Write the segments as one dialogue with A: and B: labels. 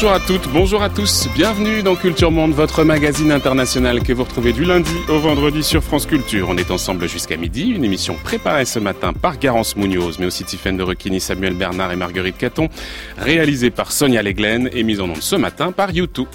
A: Bonjour à toutes, bonjour à tous, bienvenue dans Culture Monde, votre magazine international que vous retrouvez du lundi au vendredi sur France Culture. On est ensemble jusqu'à midi, une émission préparée ce matin par Garance Munoz, mais aussi Tiffaine de Requini, Samuel Bernard et Marguerite Caton, réalisée par Sonia Leglen et mise en onde ce matin par YouTube.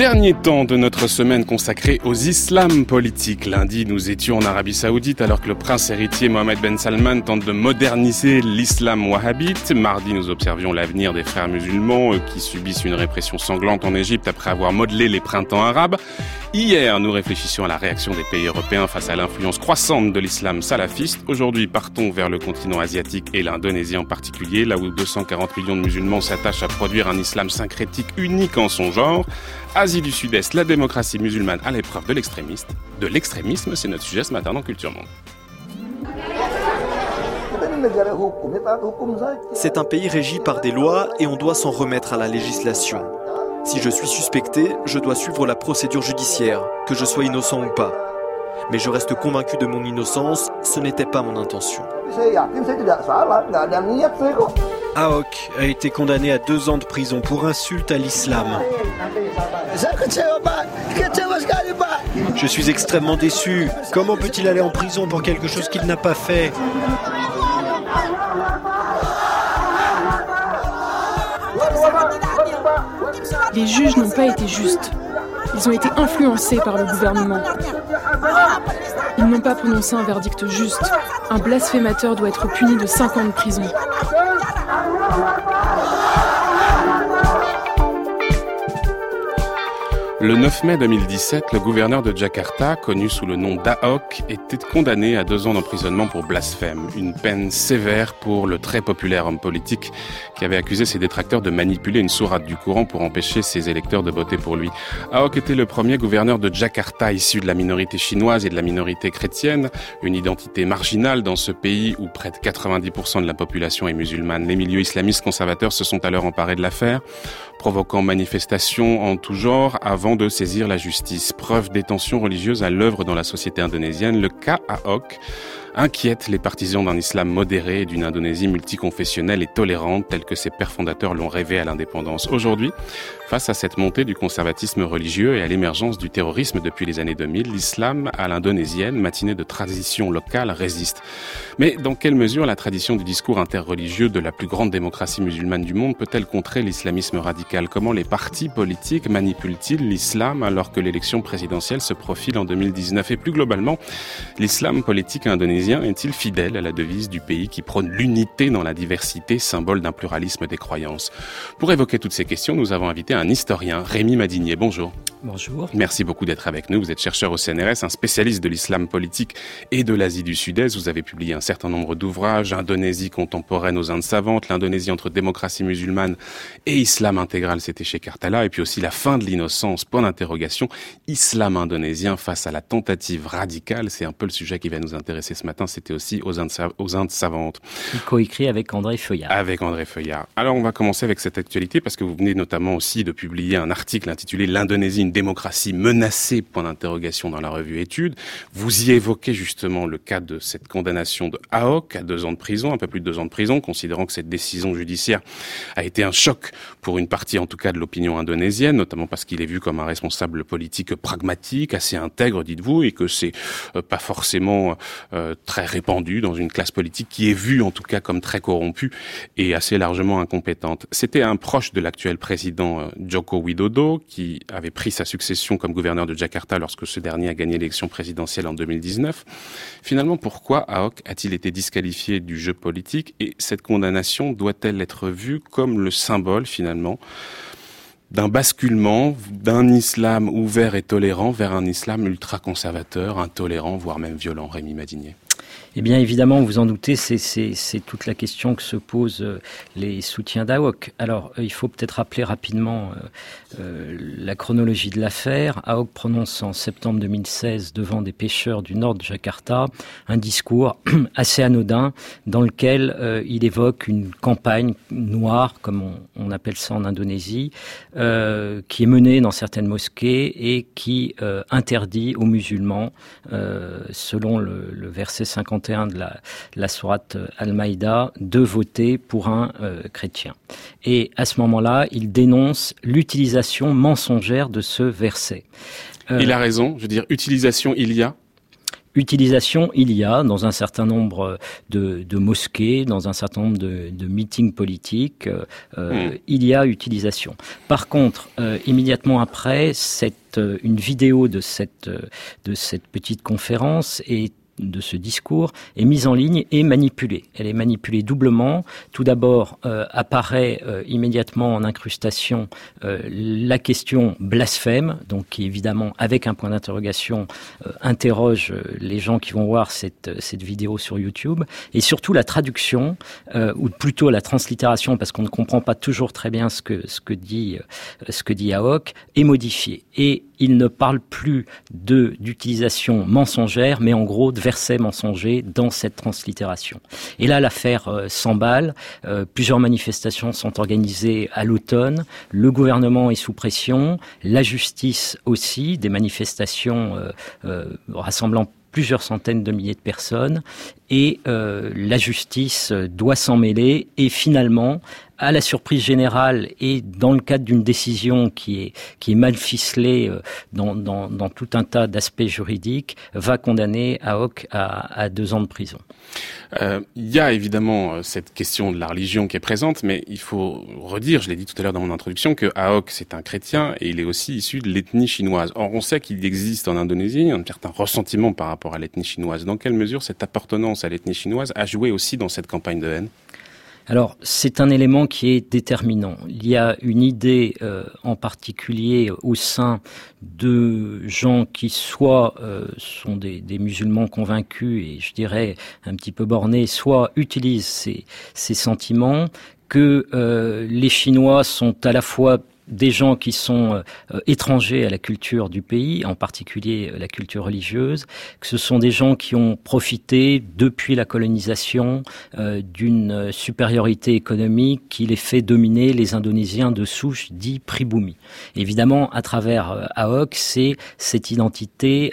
A: Dernier temps de notre semaine consacrée aux islams politiques. Lundi, nous étions en Arabie Saoudite alors que le prince héritier Mohamed Ben Salman tente de moderniser l'islam wahhabite. Mardi, nous observions l'avenir des frères musulmans euh, qui subissent une répression sanglante en Égypte après avoir modelé les printemps arabes. Hier, nous réfléchissions à la réaction des pays européens face à l'influence croissante de l'islam salafiste. Aujourd'hui, partons vers le continent asiatique et l'Indonésie en particulier, là où 240 millions de musulmans s'attachent à produire un islam syncrétique unique en son genre. Du Sud-Est, la démocratie musulmane à l'épreuve de l'extrémiste. De l'extrémisme, c'est notre sujet ce matin dans Culture Monde.
B: C'est un pays régi par des lois et on doit s'en remettre à la législation. Si je suis suspecté, je dois suivre la procédure judiciaire, que je sois innocent ou pas. Mais je reste convaincu de mon innocence, ce n'était pas mon intention.
C: Aok a été condamné à deux ans de prison pour insulte à l'islam. Je suis extrêmement déçu. Comment peut-il aller en prison pour quelque chose qu'il n'a pas fait?
D: Les juges n'ont pas été justes. Ils ont été influencés par le gouvernement. Ils n'ont pas prononcé un verdict juste. Un blasphémateur doit être puni de 5 ans de prison.
A: Le 9 mai 2017, le gouverneur de Jakarta, connu sous le nom d'Ahok, était condamné à deux ans d'emprisonnement pour blasphème, une peine sévère pour le très populaire homme politique qui avait accusé ses détracteurs de manipuler une sourate du courant pour empêcher ses électeurs de voter pour lui. Ahok était le premier gouverneur de Jakarta issu de la minorité chinoise et de la minorité chrétienne, une identité marginale dans ce pays où près de 90% de la population est musulmane. Les milieux islamistes conservateurs se sont alors emparés de l'affaire, provoquant manifestations en tout genre avant de saisir la justice. Preuve des tensions religieuses à l'œuvre dans la société indonésienne, le cas inquiète les partisans d'un islam modéré et d'une Indonésie multiconfessionnelle et tolérante telle que ses pères fondateurs l'ont rêvé à l'indépendance. Aujourd'hui, face à cette montée du conservatisme religieux et à l'émergence du terrorisme depuis les années 2000, l'islam à l'indonésienne, matinée de tradition locale, résiste. Mais dans quelle mesure la tradition du discours interreligieux de la plus grande démocratie musulmane du monde peut-elle contrer l'islamisme radical? Comment les partis politiques manipulent-ils l'islam alors que l'élection présidentielle se profile en 2019 Et plus globalement, l'islam politique indonésien est-il fidèle à la devise du pays qui prône l'unité dans la diversité, symbole d'un pluralisme des croyances? Pour évoquer toutes ces questions, nous avons invité historien, Rémi Madinier. Bonjour.
E: Bonjour.
A: Merci beaucoup d'être avec nous. Vous êtes chercheur au CNRS, un spécialiste de l'islam politique et de l'Asie du Sud-Est. Vous avez publié un certain nombre d'ouvrages, Indonésie contemporaine aux Indes savantes, l'Indonésie entre démocratie musulmane et islam intégral, c'était chez Kartala, et puis aussi la fin de l'innocence, point d'interrogation, islam indonésien face à la tentative radicale. C'est un peu le sujet qui va nous intéresser ce matin. C'était aussi aux Indes, aux Indes savantes.
E: Coécrit avec André Feuillard.
A: Avec André Feuillard. Alors on va commencer avec cette actualité parce que vous venez notamment aussi de publier un article intitulé L'Indonésie démocratie menacée, point d'interrogation dans la revue Études. Vous y évoquez justement le cas de cette condamnation de AOC à deux ans de prison, un peu plus de deux ans de prison, considérant que cette décision judiciaire a été un choc pour une partie en tout cas de l'opinion indonésienne, notamment parce qu'il est vu comme un responsable politique pragmatique, assez intègre, dites-vous, et que c'est euh, pas forcément euh, très répandu dans une classe politique qui est vue en tout cas comme très corrompue et assez largement incompétente. C'était un proche de l'actuel président euh, Joko Widodo qui avait pris sa succession comme gouverneur de Jakarta lorsque ce dernier a gagné l'élection présidentielle en 2019. Finalement, pourquoi Ahok a-t-il été disqualifié du jeu politique et cette condamnation doit-elle être vue comme le symbole finalement d'un basculement d'un islam ouvert et tolérant vers un islam ultra-conservateur, intolérant, voire même violent, Rémi Madinier?
E: Eh bien, évidemment, vous en doutez, c'est toute la question que se posent euh, les soutiens d'AOC. Alors, euh, il faut peut-être rappeler rapidement euh, la chronologie de l'affaire. AOC prononce en septembre 2016 devant des pêcheurs du nord de Jakarta un discours assez anodin dans lequel il évoque une campagne noire, comme on, appelle ça en Indonésie, qui est menée dans certaines mosquées et qui interdit aux musulmans, selon le, le verset 50 de la, la sourate Al-Maïda de voter pour un euh, chrétien. Et à ce moment-là, il dénonce l'utilisation mensongère de ce verset.
A: il a raison, je veux dire, utilisation il y a
E: Utilisation, il y a dans un certain nombre de, de mosquées, dans un certain nombre de, de meetings politiques, euh, il y a utilisation. Par contre, euh, immédiatement après, cette, une vidéo de cette, de cette petite conférence est de ce discours est mise en ligne et manipulée. Elle est manipulée doublement. Tout d'abord, euh, apparaît euh, immédiatement en incrustation euh, la question blasphème, donc qui évidemment, avec un point d'interrogation, interroge les gens qui vont voir cette, vidéo sur YouTube, et surtout la traduction, ou plutôt la translittération, parce qu'on ne comprend pas toujours très bien ce que, dit, ce est modifiée. Et il ne parle plus de d'utilisation mensongère, mais en gros de versets mensongers dans cette translittération. Et là, l'affaire euh, s'emballe. Euh, plusieurs manifestations sont organisées à l'automne. Le gouvernement est sous pression, la justice aussi, des manifestations euh, rassemblant plusieurs centaines de milliers de personnes et la justice doit s'en mêler et finalement à la surprise générale et dans le cadre d'une décision qui est, mal ficelée euh, dans, tout un tas d'aspects juridiques, va condamner AOC à, deux ans de prison.
A: Euh, il y a évidemment euh, cette question de la religion qui est présente, mais il faut redire, je l'ai dit tout à l'heure dans mon introduction, que AOC c'est un chrétien et il est aussi issu de l'ethnie chinoise. Or, on sait qu'il existe en Indonésie un certain ressentiment par rapport à l'ethnie chinoise. Dans quelle mesure cette appartenance à l'ethnie chinoise a joué aussi dans cette campagne de haine?
E: Alors, c'est un élément qui est déterminant. Il y a une idée euh, en particulier au sein de gens qui soit euh, sont des, musulmans convaincus et je dirais un petit peu bornés, soit utilisent ces, ces sentiments que euh, les Chinois sont à la fois des gens qui sont euh, euh, étrangers à la culture du pays, en particulier euh, la culture religieuse, que ce sont des gens qui ont profité depuis la colonisation d'une supériorité économique qui les fait dominer les Indonésiens de souche dits pribumi. Évidemment, à travers AOC, c'est cette identité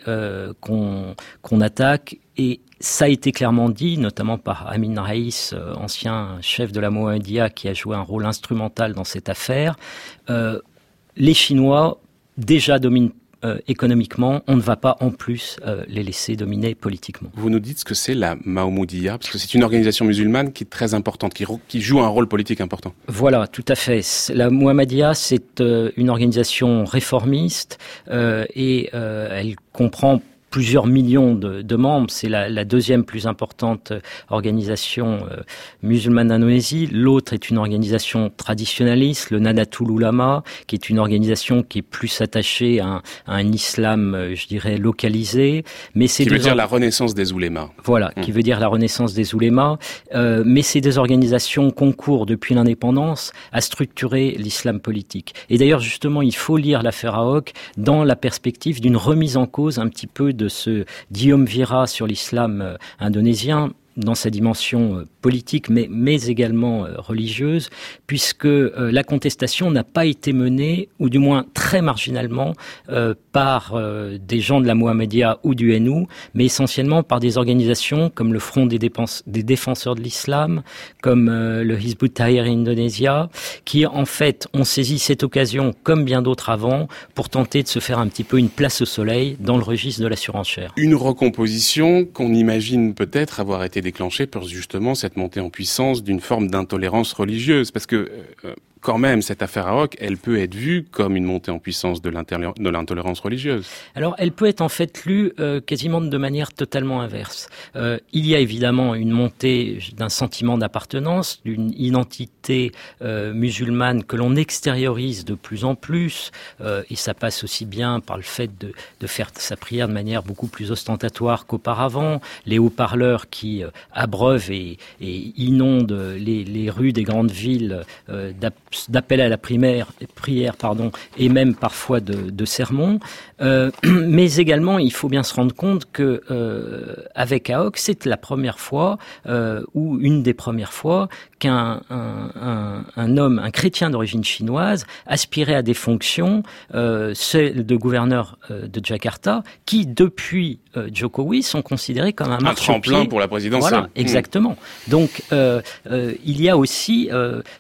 E: qu'on attaque et ça a été clairement dit, notamment par Amin Raïs, euh, ancien chef de la Mohammedia, qui a joué un rôle instrumental dans cette affaire. Euh, les Chinois déjà dominent euh, économiquement, on ne va pas en plus les laisser dominer politiquement.
A: Vous nous dites ce que c'est la Mahmoudia, parce que c'est une organisation musulmane qui est très importante, qui, qui, joue un rôle politique important.
E: Voilà, tout à fait. La Mohammedia, c'est une organisation réformiste et elle comprend plusieurs millions de, membres. C'est la, deuxième plus importante organisation euh, musulmane d'Indonésie. L'autre est une organisation traditionnaliste, le Nadatul Ulama, qui est une organisation qui est plus attachée à un, islam, euh, je dirais, localisé.
A: Mais c'est qui veut dire la renaissance des oulémas.
E: Voilà, qui hmm. veut dire la renaissance des oulémas. Euh, mais ces deux organisations concourent depuis l'indépendance à structurer l'islam politique. Et d'ailleurs, justement, il faut lire l'affaire AOC dans la perspective d'une remise en cause un petit peu de ce Guillaume Vira sur l'islam euh, indonésien dans sa dimension euh, politique, mais, mais également euh, religieuse, puisque la contestation n'a pas été menée, ou du moins très marginalement, par des gens de la Mohammedia ou du NU, mais essentiellement par des organisations comme le Front des, défenseurs de l'islam, comme le Hizbut Tahrir Indonésia, qui en fait ont saisi cette occasion, comme bien d'autres avant, pour tenter de se faire un petit peu une place au soleil dans le registre de la surenchère.
A: Une recomposition qu'on imagine peut-être avoir été déclenché par justement cette montée en puissance d'une forme d'intolérance religieuse. Parce que euh, quand même, cette affaire à Hoc, elle peut être vue comme une montée en puissance de l'intolérance religieuse.
E: Alors, elle peut être en fait lue euh, quasiment de manière totalement inverse. Euh, il y a évidemment une montée d'un sentiment d'appartenance, d'une identité euh, musulmane que l'on extériorise de plus en plus, et ça passe aussi bien par le fait de, de, faire sa prière de manière beaucoup plus ostentatoire qu'auparavant, les haut-parleurs qui abreuvent et, et inondent les, les, rues des grandes villes d'appel à la primaire, prière pardon, et même parfois de, de sermons. Euh, mais également, il faut bien se rendre compte que euh, avec AOC, c'est la première fois euh, ou une des premières fois qu'un un, un, homme, un chrétien d'origine chinoise, aspirait à des fonctions, euh, celles de gouverneur euh, de Jakarta, qui depuis euh, Jokowi sont considérées comme un,
A: un tremplin pour la présidence.
E: Voilà, hmm. exactement. Donc euh, euh, il y a aussi,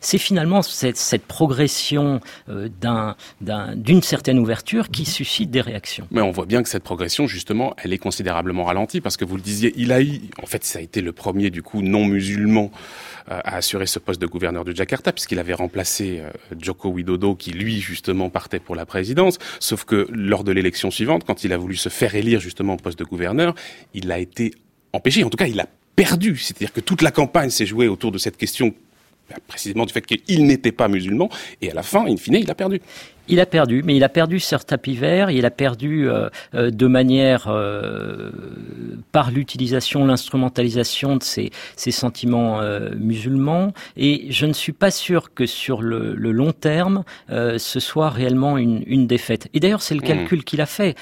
E: c'est finalement cette, cette progression d'un d'une certaine ouverture qui suscite des réactions.
A: Mais on voit bien que cette progression, justement, elle est considérablement ralentie parce que vous le disiez, il a eu, en fait, ça a été le premier du coup non musulman à assurer ce poste de gouverneur de Jakarta, puisqu'il avait remplacé euh, Joko Widodo, qui lui justement partait pour la présidence. Sauf que lors de l'élection suivante, quand il a voulu se faire élire justement au poste de gouverneur, il a été empêché. En tout cas, il a perdu. C'est-à-dire que toute la campagne s'est jouée autour de cette question précisément du fait qu'il n'était pas musulman, et à la fin, in fine, il a perdu.
E: Il a perdu, mais il a perdu sur tapis vert, il a perdu euh, euh, de manière euh, par l'utilisation, l'instrumentalisation de ses, sentiments musulmans, et je ne suis pas sûr que sur le, long terme, ce soit réellement une, défaite. Et d'ailleurs, c'est le mmh. calcul qu'il a fait.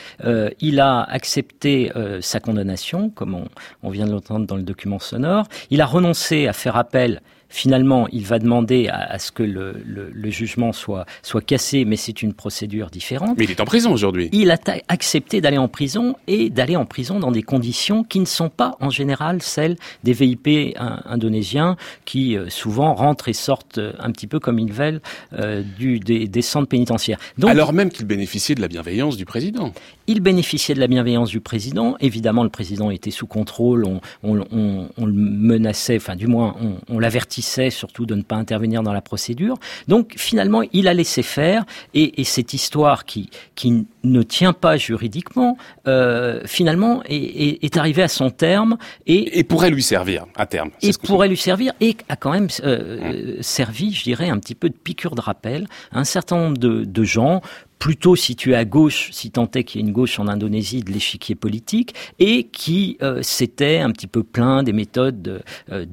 E: il a accepté sa condamnation, comme on, on vient de l'entendre dans le document sonore. Il a renoncé à faire appel Finalement, il va demander à, ce que le, jugement soit, soit cassé, mais c'est une procédure différente.
A: Mais il est en prison aujourd'hui.
E: Il a accepté d'aller en prison et d'aller en prison dans des conditions qui ne sont pas en général celles des VIP indonésiens qui euh, souvent rentrent et sortent euh, un petit peu comme ils veulent euh, du, des, centres pénitentiaires.
A: Alors même qu'il bénéficiait de la bienveillance du président.
E: Il bénéficiait de la bienveillance du président. Évidemment, le président était sous contrôle. On, on, on, le menaçait, enfin du moins, on, l'avertissait surtout de ne pas intervenir dans la procédure. Donc finalement, il a laissé faire. Et, et cette histoire qui, qui ne tient pas juridiquement, euh, finalement, est, est, arrivée à son terme. Et,
A: et pourrait lui servir à terme.
E: Et pourrait lui servir et a quand même euh, servi, je dirais, un petit peu de piqûre de rappel à un certain nombre de, de gens plutôt situé à gauche, si tant est qu'il y ait une gauche en Indonésie de l'échiquier politique, et qui euh, s'était un petit peu plein des méthodes de, euh,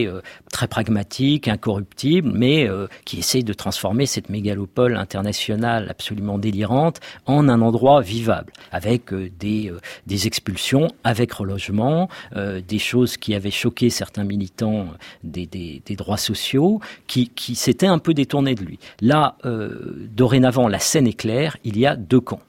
E: est euh, très pragmatique, incorruptible, mais euh, qui essaye de transformer cette mégalopole internationale absolument délirante en un endroit vivable, avec des, des expulsions, avec relogement, des choses qui avaient choqué certains militants des, des, des droits sociaux, qui, qui s'étaient un peu détournés de lui. Là, dorénavant, la scène est claire, il y a deux camps.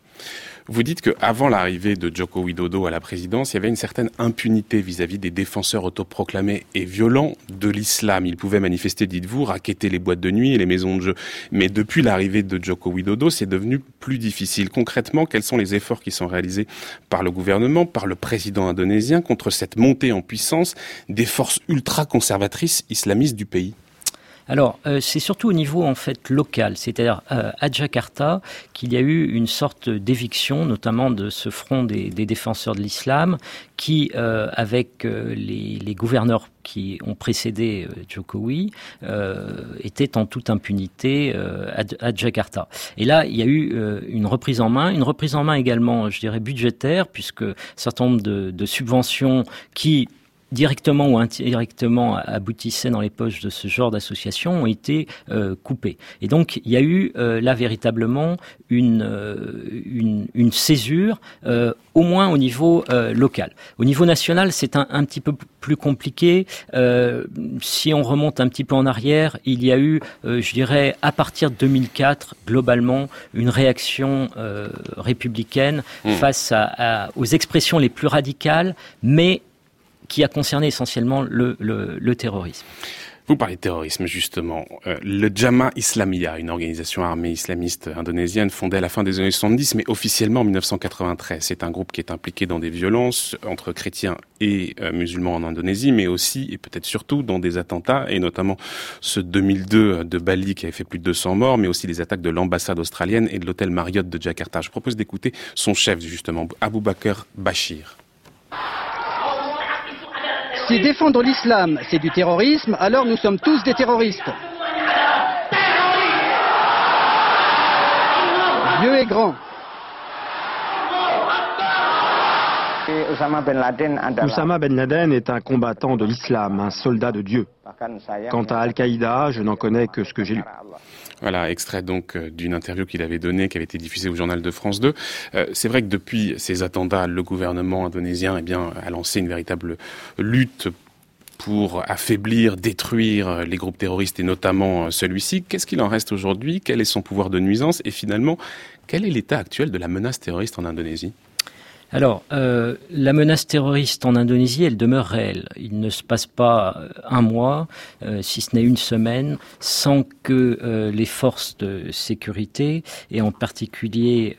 A: Vous dites qu'avant l'arrivée de Joko Widodo à la présidence, il y avait une certaine impunité vis-à-vis des défenseurs autoproclamés et violents de l'islam. Ils pouvaient manifester, dites-vous, raqueter les boîtes de nuit et les maisons de jeu. Mais depuis l'arrivée de Joko Widodo, c'est devenu plus difficile. Concrètement, quels sont les efforts qui sont réalisés par le gouvernement, par le président indonésien contre cette montée en puissance des forces ultra-conservatrices islamistes du pays?
E: Alors, euh, c'est surtout au niveau en fait local, c'est-à-dire euh, à Jakarta, qu'il y a eu une sorte d'éviction, notamment de ce front des, défenseurs de l'islam, qui, euh, avec les, gouverneurs qui ont précédé Jokowi, était en toute impunité à, Jakarta. Et là, il y a eu une reprise en main, une reprise en main également, je dirais, budgétaire, puisque un certain nombre de subventions qui directement ou indirectement aboutissaient dans les poches de ce genre d'association ont été euh, coupés. Et donc il y a eu euh, là véritablement une, euh, une, une, césure, au moins au niveau local. Au niveau national, c'est un, un, petit peu plus compliqué. si on remonte un petit peu en arrière, il y a eu, je dirais, à partir de 2004, globalement, une réaction républicaine mmh. face à, aux expressions les plus radicales, mais qui a concerné essentiellement le, terrorisme.
A: Vous parlez de terrorisme, justement. Euh, le Jama Islamia, une organisation armée islamiste indonésienne fondée à la fin des années 70, mais officiellement en 1993. C'est un groupe qui est impliqué dans des violences entre chrétiens et euh, musulmans en Indonésie, mais aussi, et peut-être surtout, dans des attentats, et notamment ce 2002 de Bali qui avait fait plus de 200 morts, mais aussi les attaques de l'ambassade australienne et de l'hôtel Marriott de Jakarta. Je propose d'écouter son chef, justement, Abu Bakr Bashir.
F: Si défendre l'islam, c'est du terrorisme, alors nous sommes tous des terroristes. Dieu est grand.
G: Oussama Ben Laden est un combattant de l'islam, un soldat de Dieu. Quant à Al-Qaïda, je n'en connais que ce que j'ai lu.
A: Voilà, extrait donc euh, d'une interview qu'il avait donnée, qui avait été diffusée au journal de France 2. Euh, c'est vrai que depuis ces attentats, le gouvernement indonésien eh bien, a lancé une véritable lutte pour affaiblir, détruire les groupes terroristes et notamment euh, celui-ci. Qu'est-ce qu'il en reste aujourd'hui? Quel est son pouvoir de nuisance? Et finalement, quel est l'état actuel de la menace terroriste en Indonésie?
E: Alors, euh, la menace terroriste en Indonésie, elle demeure réelle. Il ne se passe pas euh, un mois, euh, si ce n'est une semaine, sans que les forces de sécurité, et en particulier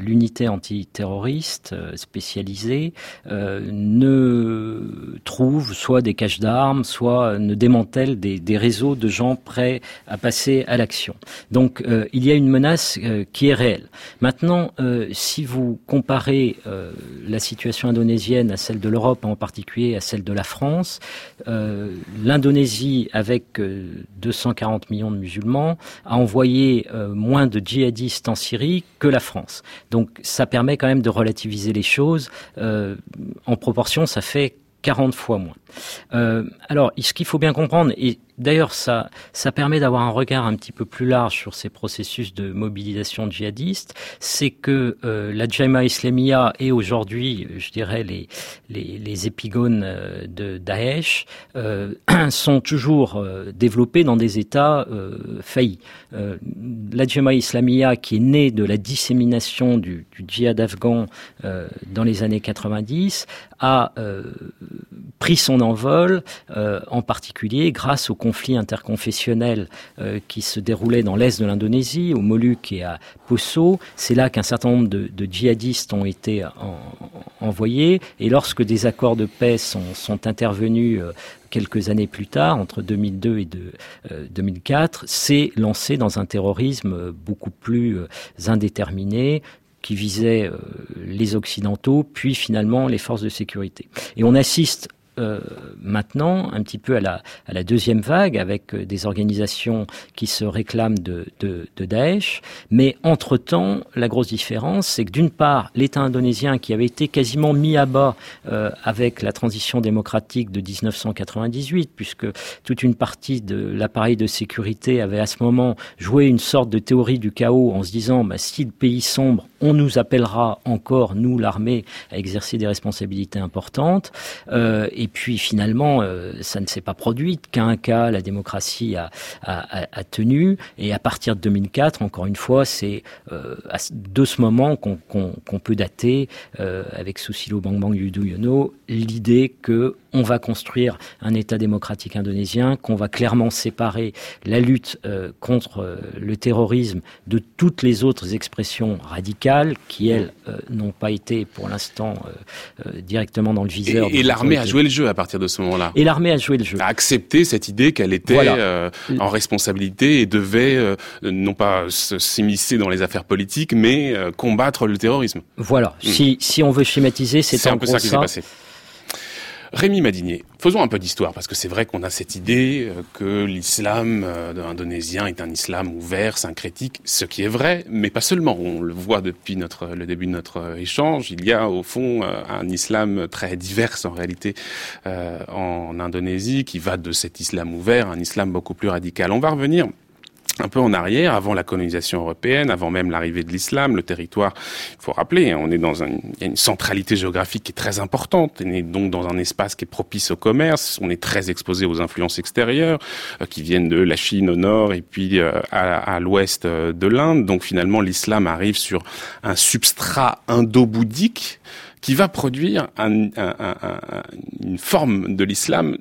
E: l'unité antiterroriste spécialisée, ne trouvent soit des caches d'armes, soit ne démantèlent des, réseaux de gens prêts à passer à l'action. Donc, il y a une menace qui est réelle. Maintenant, si vous comparez euh, la situation indonésienne à celle de l'Europe, en particulier à celle de la France. Euh, L'Indonésie, avec 240 euh, millions de musulmans, a envoyé moins de djihadistes en Syrie que la France. Donc ça permet quand même de relativiser les choses. en proportion, ça fait 40 fois moins. Alors, ce qu'il faut bien comprendre, et D'ailleurs, ça, ça permet d'avoir un regard un petit peu plus large sur ces processus de mobilisation djihadiste. C'est que euh, la Jama'a Islamia et aujourd'hui, je dirais, les, les, épigones euh, de Daesh euh, sont toujours euh, développés dans des États euh, faillis. la Jama'a Islamia, qui est née de la dissémination du, du djihad afghan dans les années 90, a pris son envol, en particulier grâce au conflits interconfessionnels euh, qui se déroulaient dans l'est de l'Indonésie, au Moluques et à Poso. C'est là qu'un certain nombre de, djihadistes ont été envoyés. Et lorsque des accords de paix sont, intervenus euh, quelques années plus tard, entre 2002 et de, 2004, c'est lancé dans un terrorisme beaucoup plus euh, indéterminé qui visait les Occidentaux, puis finalement les forces de sécurité. Et on assiste euh, maintenant un petit peu à la, deuxième vague avec euh, des organisations qui se réclament de, de, Daesh. Mais entre-temps, la grosse différence, c'est que d'une part, l'État indonésien qui avait été quasiment mis à bas euh, avec la transition démocratique de 1998, puisque toute une partie de l'appareil de sécurité avait à ce moment joué une sorte de théorie du chaos en se disant bah, si le pays sombre, on nous appellera encore, nous, l'armée, à exercer des responsabilités importantes. Et puis finalement, euh, ça ne s'est pas produit. Qu'un cas, la démocratie a, tenu. Et à partir de 2004, encore une fois, c'est euh, de ce moment qu'on qu peut dater, euh, avec Susilo Bang Yudhoyono, l'idée que on va construire un État démocratique indonésien, qu'on va clairement séparer la lutte euh, contre euh, le terrorisme de toutes les autres expressions radicales qui, elles, euh, n'ont pas été pour l'instant directement dans le viseur.
A: Et, l'armée a joué le jeu à partir de ce moment-là.
E: Et l'armée a joué le jeu.
A: A accepté cette idée qu'elle était en responsabilité et devait non pas s'immiscer dans les affaires politiques, mais combattre le terrorisme.
E: Voilà. Hmm. Si, si on veut schématiser, c'est un peu ça qui s'est passé.
A: Rémi Madinier, faisons un peu d'histoire, parce que c'est vrai qu'on a cette idée euh, que l'islam euh, indonésien est un islam ouvert, syncrétique, ce qui est vrai, mais pas seulement. On le voit depuis notre, le début de notre échange, il y a au fond euh, un islam très divers en réalité en Indonésie, qui va de cet islam ouvert à un islam beaucoup plus radical. On va revenir un peu en arrière, avant la colonisation européenne, avant même l'arrivée de l'islam, le territoire, il faut rappeler, hein, on est dans il y a une centralité géographique qui est très importante, on est donc dans un espace qui est propice au commerce, on est très exposé aux influences extérieures euh, qui viennent de la Chine au nord et puis euh, à, l'ouest euh, de l'Inde. Donc finalement, l'islam arrive sur un substrat indo-bouddhique qui va produire un, un, une forme de l'islam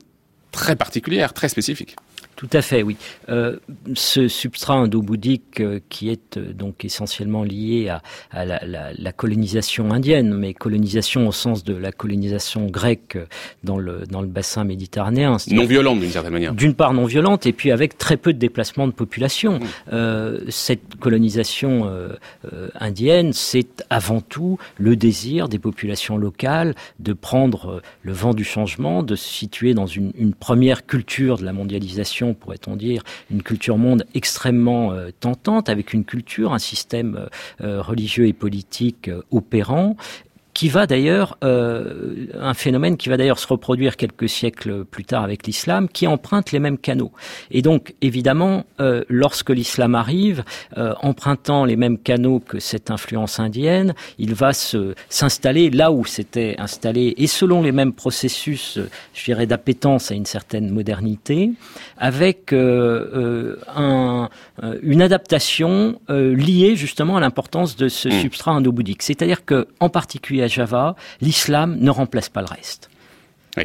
A: très particulière, très spécifique.
E: Tout à fait, oui. Euh, ce substrat indo-bouddhique euh, qui est euh, donc essentiellement lié à, à la, la, la, colonisation indienne, mais colonisation au sens de la colonisation grecque dans le, dans le bassin méditerranéen.
A: Non violente d'une certaine manière.
E: D'une part non violente et puis avec très peu de déplacement de population. Mmh. Cette colonisation indienne, c'est avant tout le désir des populations locales de prendre le vent du changement, de se situer dans une, une première culture de la mondialisation pourrait-on dire, une culture monde extrêmement euh, tentante, avec une culture, un système euh, euh, religieux et politique opérant, qui va d'ailleurs, euh, un phénomène qui va d'ailleurs se reproduire quelques siècles plus tard avec l'islam, qui emprunte les mêmes canaux. Et donc, évidemment, euh, lorsque l'islam arrive, euh, empruntant les mêmes canaux que cette influence indienne, il va se s'installer là où s'était installé, et selon les mêmes processus, je dirais, d'appétence à une certaine modernité, avec un, une adaptation liée justement à l'importance de ce mmh. substrat indo-bouddhique. C'est-à-dire que, en particulier Java, l'islam ne remplace pas le reste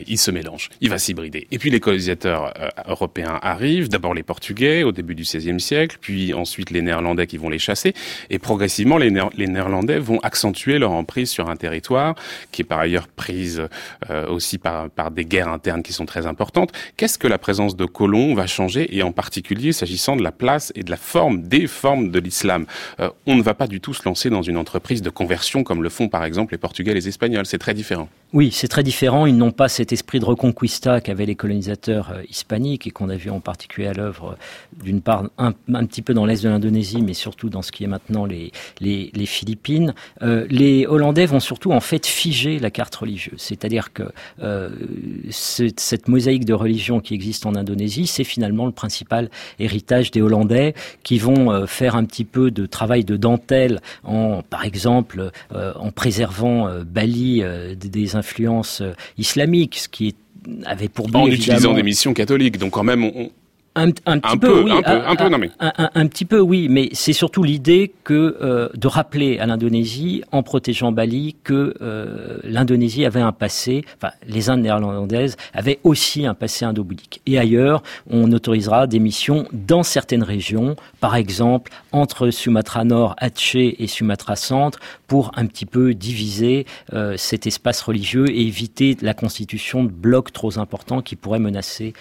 A: il se mélange, il va s'hybrider. Et puis les colonisateurs euh, européens arrivent, d'abord les Portugais au début du XVIe siècle, puis ensuite les Néerlandais qui vont les chasser, et progressivement les, Néerlandais vont accentuer leur emprise sur un territoire qui est par ailleurs prise euh, aussi par, par des guerres internes qui sont très importantes. Qu'est-ce que la présence de colons va changer, et en particulier s'agissant de la place et de la forme, des formes de l'islam? Euh, On ne va pas du tout se lancer dans une entreprise de conversion comme le font par exemple les Portugais et les Espagnols, c'est très différent.
E: Oui, c'est très différent, ils n'ont pas cet esprit de reconquista qu'avaient les colonisateurs euh, hispaniques et qu'on a vu en particulier à l'œuvre euh, d'une part un, petit peu dans l'est de l'Indonésie, mais surtout dans ce qui est maintenant les, Philippines. Euh, les Hollandais vont surtout en fait figer la carte religieuse, c'est-à-dire que cette mosaïque de religion qui existe en Indonésie, c'est finalement le principal héritage des Hollandais qui vont faire un petit peu de travail de dentelle en, par exemple, en préservant Bali des influences islamiques ce qui avait pour but
A: en utilisant des missions catholiques. Donc quand même, on,
E: un, un, petit peu, oui, un, peu, un, peu, non mais... un, petit peu, oui, mais c'est surtout l'idée que euh, de rappeler à l'Indonésie, en protégeant Bali, que euh, l'Indonésie avait un passé, enfin les Indes néerlandaises avaient aussi un passé indo-bouddhique. Et ailleurs, on autorisera des missions dans certaines régions, par exemple entre Sumatra Nord, Aceh et Sumatra Centre, pour un petit peu diviser euh, cet espace religieux et éviter la constitution de blocs trop importants qui pourraient menacer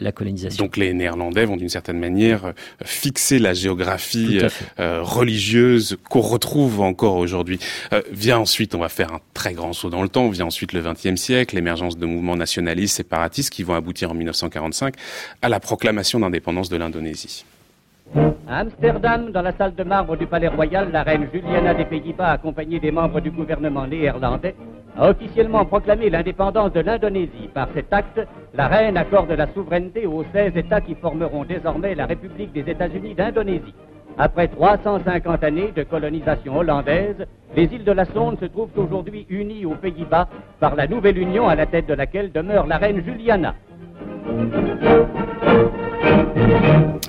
E: la colonisation.
A: Donc les Néerlandais vont d'une certaine manière euh, fixer la géographie euh, euh, religieuse qu'on retrouve encore aujourd'hui. Euh, vient ensuite, on va faire un très grand saut dans le temps, vient ensuite le XXe siècle, l'émergence de mouvements nationalistes, séparatistes qui vont aboutir en 1945 à la proclamation d'indépendance de l'Indonésie.
H: À Amsterdam, dans la salle de marbre du Palais Royal, la reine Juliana des Pays-Bas, accompagnée des membres du gouvernement néerlandais, a officiellement proclamé l'indépendance de l'Indonésie. Par cet acte, la reine accorde la souveraineté aux 16 États qui formeront désormais la République des États-Unis d'Indonésie. Après 350 années de colonisation hollandaise, les îles de la Sonde se trouvent aujourd'hui unies aux Pays-Bas par la nouvelle union à la tête de laquelle demeure la reine Juliana.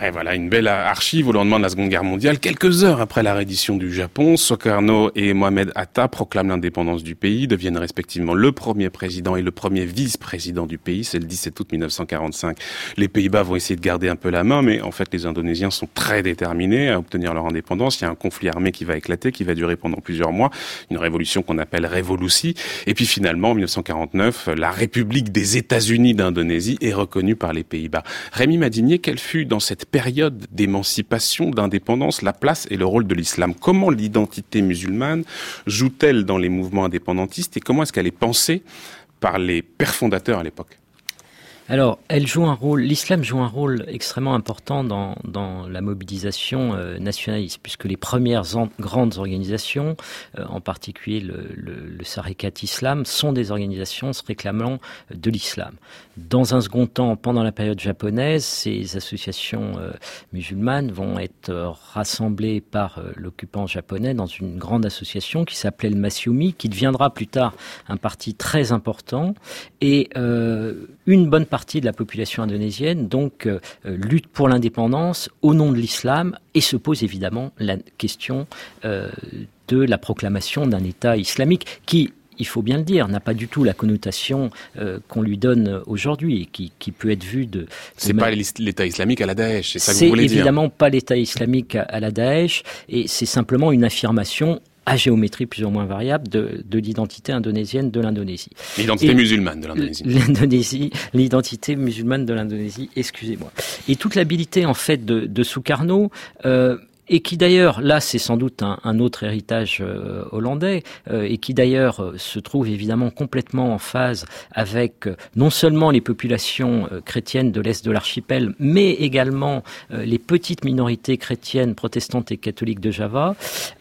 A: Et voilà, une belle archive au lendemain de la Seconde Guerre mondiale. Quelques heures après la reddition du Japon, Sokarno et Mohamed Atta proclament l'indépendance du pays, deviennent respectivement le premier président et le premier vice-président du pays. C'est le 17 août 1945. Les Pays-Bas vont essayer de garder un peu la main, mais en fait, les Indonésiens sont très déterminés à obtenir leur indépendance. Il y a un conflit armé qui va éclater, qui va durer pendant plusieurs mois. Une révolution qu'on appelle Révolutie. Et puis finalement, en 1949, la République des États-Unis d'Indonésie est reconnue par les Pays-Bas. Rémi Madinier, quelle fut dans cette période d'émancipation, d'indépendance, la place et le rôle de l'islam. Comment l'identité musulmane joue-t-elle dans les mouvements indépendantistes et comment est-ce qu'elle est pensée par les pères fondateurs à l'époque?
E: Alors, elle joue un rôle, l'islam joue un rôle extrêmement important dans, la mobilisation euh, nationaliste, puisque les premières grandes organisations, euh, en particulier le, le, le Sarikat Islam, sont des organisations se réclamant de l'islam. Dans un second temps, pendant la période japonaise, ces associations euh, musulmanes vont être rassemblées par l'occupant japonais dans une grande association qui s'appelait le Masyumi, qui deviendra plus tard un parti très important. Et une bonne de la population indonésienne donc euh, euh, lutte pour l'indépendance au nom de l'islam et se pose évidemment la question euh, de la proclamation d'un État islamique qui il faut bien le dire, n'a pas du tout la connotation qu'on lui donne aujourd'hui et qui, qui, peut être vue de...
A: C'est pas l'État islamique à la Daesh, c'est ça que
E: vous
A: voulez
E: dire? C'est évidemment pas l'État islamique à la Daesh et c'est simplement une affirmation à géométrie plus ou moins variable de, de l'identité indonésienne de l'Indonésie.
A: L'identité musulmane de l'Indonésie.
E: L'Indonésie, l'identité musulmane de l'Indonésie, excusez-moi. Et toute l'habilité en fait de, de Sukarno euh, et qui d'ailleurs, là c'est sans doute un, autre héritage euh, hollandais, euh, et qui d'ailleurs euh, se trouve évidemment complètement en phase avec non seulement les populations chrétiennes de l'Est de l'archipel, mais également les petites minorités chrétiennes, protestantes et catholiques de Java,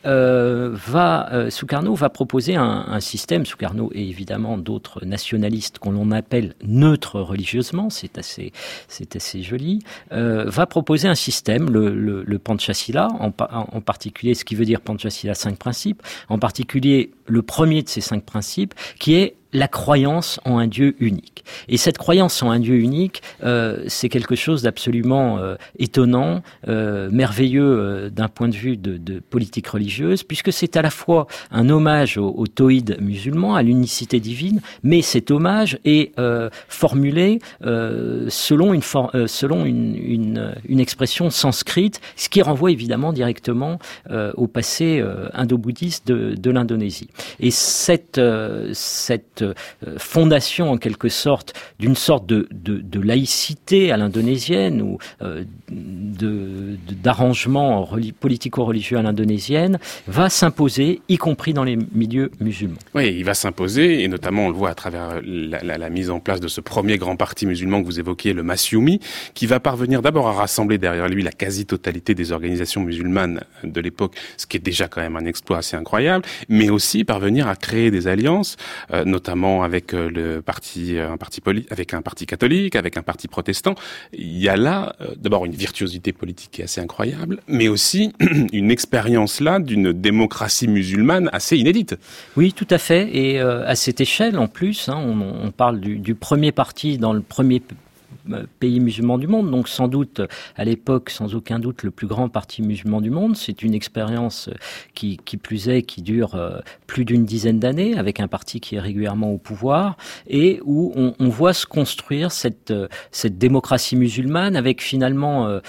E: va, Sukarno va proposer un, un système, Sukarno et évidemment d'autres nationalistes qu'on appelle neutres religieusement, c'est assez, c'est assez joli, va proposer un système, le, le, le Panchasila, en, particulier ce qui veut dire Panchasila cinq principes, en particulier le premier de ces cinq principes, qui est la croyance en un Dieu unique. Et cette croyance en un Dieu unique, euh, c'est quelque chose d'absolument euh, étonnant, euh, merveilleux euh, d'un point de vue de, de, politique religieuse, puisque c'est à la fois un hommage au, au toïde musulman, à l'unicité divine, mais cet hommage est euh, formulé selon, une, selon une, une, une, expression sanscrite, ce qui renvoie évidemment directement au passé indo-bouddhiste de, de l'Indonésie. Et cette, cette euh, fondation en quelque sorte d'une sorte de, de, laïcité à l'indonésienne ou euh, d'arrangement politico-religieux à l'indonésienne va s'imposer, y compris dans les milieux musulmans.
A: Oui, il va s'imposer, et notamment on le voit à travers la, la, mise en place de ce premier grand parti musulman que vous évoquiez, le Masyumi, qui va parvenir d'abord à rassembler derrière lui la quasi-totalité des organisations musulmanes de l'époque, ce qui est déjà quand même un exploit assez incroyable, mais aussi parvenir à créer des alliances, euh, notamment avec euh, euh, avec un parti catholique, avec un parti protestant. Il y a là euh, d'abord une virtuosité politique qui est assez incroyable, mais aussi une expérience là d'une démocratie musulmane assez inédite.
E: Oui, tout à fait, et à cette échelle en plus, hein, on, parle du, premier parti dans le premier pays musulman du monde, donc sans doute à l'époque, sans aucun doute, le plus grand parti musulman du monde. C'est une expérience qui, qui plus est, qui dure euh, plus d'une dizaine d'années, avec un parti qui est régulièrement au pouvoir, et où on, voit se construire cette, euh, cette démocratie musulmane, avec finalement,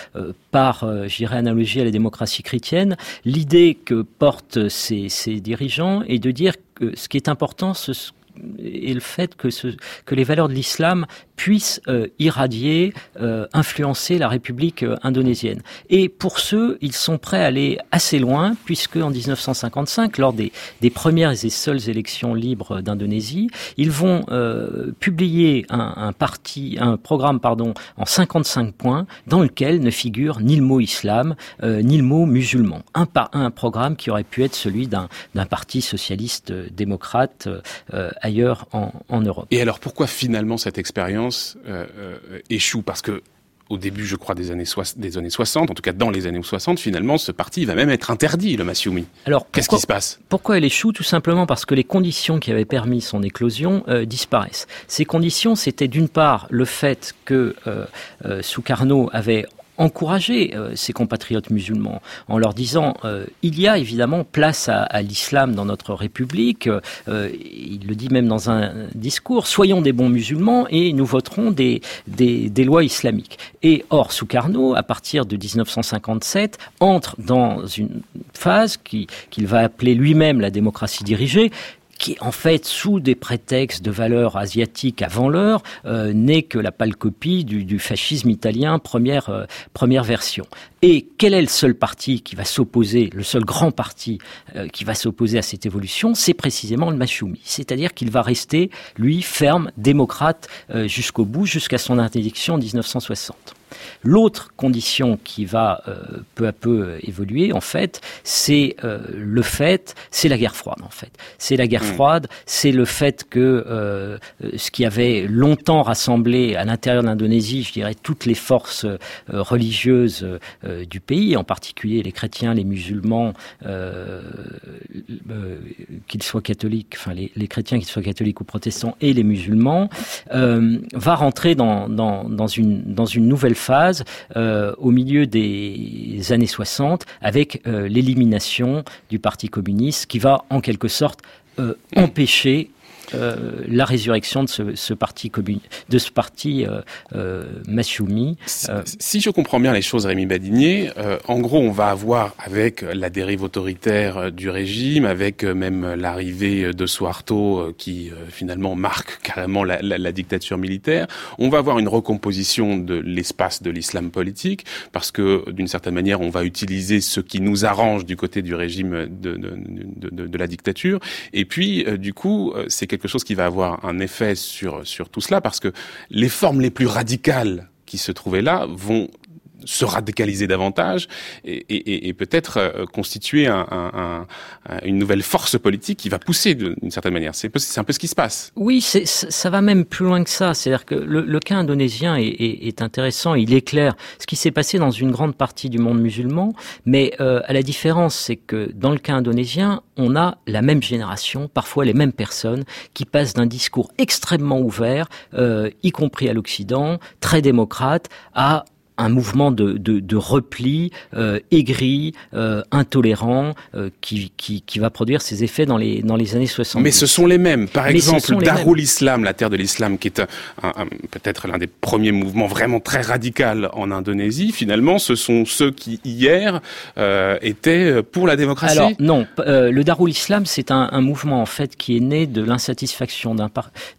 E: par, j'irais analogie à la démocratie chrétienne, l'idée que portent ces, ces dirigeants est de dire que ce qui est important, ce et le fait que, ce, que les valeurs de l'islam puissent euh, irradier, euh, influencer la République euh, indonésienne. Et pour ceux, ils sont prêts à aller assez loin, puisque en 1955, lors des, des premières et seules élections libres d'Indonésie, ils vont publier un, un, parti, un programme pardon, en 55 points, dans lequel ne figure ni le mot islam, ni le mot musulman. Un, un programme qui aurait pu être celui d'un parti socialiste démocrate ailleurs en, Europe.
A: Et alors pourquoi finalement cette expérience euh, euh, échoue? Parce que au début, je crois, des années, des années 60, en tout cas dans les années 60, finalement, ce parti va même être interdit, le Masyumi. Alors, qu'est-ce qui se passe?
E: Pourquoi elle échoue? Tout simplement parce que les conditions qui avaient permis son éclosion euh, disparaissent. Ces conditions, c'était d'une part le fait que euh, Sukarno avait encourager euh, ses compatriotes musulmans en leur disant euh, il y a évidemment place à, l'islam dans notre République. Euh, il le dit même dans un discours soyons des bons musulmans et nous voterons des lois islamiques. Et or, Sukarno, à partir de 1957, entre dans une phase qu'il va appeler lui-même la démocratie dirigée, qui en fait, sous des prétextes de valeurs asiatiques avant l'heure, euh, n'est que la pâle copie du, du fascisme italien première, euh, première version. Et quel est le seul parti qui va s'opposer, le seul grand parti euh, qui va s'opposer à cette évolution? C'est précisément le Machoumi. C'est-à-dire qu'il va rester, lui, ferme, démocrate jusqu'au bout, jusqu'à son interdiction en 1960. L'autre condition qui va euh, peu à peu euh, évoluer, en fait, c'est euh, le fait, c'est la guerre froide, en fait. C'est la guerre mm. froide, c'est le fait que ce qui avait longtemps rassemblé à l'intérieur de l'Indonésie, je dirais, toutes les forces religieuses du pays, en particulier les chrétiens, les musulmans, qu'ils soient catholiques, enfin les, les, chrétiens qu'ils soient catholiques ou protestants, et les musulmans, va rentrer dans, dans, dans, une, dans une nouvelle phase euh, au milieu des années 60 avec euh, l'élimination du Parti communiste qui va en quelque sorte euh, empêcher la résurrection de ce, ce parti de ce parti euh, euh Massoumi.
A: Si, je comprends bien les choses, Rémi Badinier, en gros, on va avoir avec la dérive autoritaire du régime, avec même l'arrivée de Suharto qui finalement marque carrément la, la, la, dictature militaire, on va avoir une recomposition de l'espace de l'islam politique, parce que d'une certaine manière, on va utiliser ce qui nous arrange du côté du régime de, de, de, de la dictature, et puis du coup, c'est quelque chose qui va avoir un effet sur, sur tout cela, parce que les formes les plus radicales qui se trouvaient là vont se radicaliser davantage et, et, et peut-être euh, constituer un, un, un, une nouvelle force politique qui va pousser d'une certaine manière. C'est un, peu ce qui se passe.
E: Oui, ça va même plus loin que ça. C'est-à-dire que le, le, cas indonésien est, est, est, intéressant, il éclaire ce qui s'est passé dans une grande partie du monde musulman, mais euh, à la différence, c'est que dans le cas indonésien, on a la même génération, parfois les mêmes personnes, qui passent d'un discours extrêmement ouvert, euh, y compris à l'Occident, très démocrate, à un mouvement de, de, de repli euh, aigri, euh, intolérant, euh, qui, qui, qui, va produire ses effets dans les, dans les années 60.
A: Mais ce sont les mêmes. Par exemple, Darul Islam, la terre de l'islam, qui est peut-être l'un des premiers mouvements vraiment très radical en Indonésie, finalement, ce sont ceux qui, hier, euh, étaient pour la démocratie
E: Alors, non. Euh, le Darul Islam, c'est un, un, mouvement, en fait, qui est né de l'insatisfaction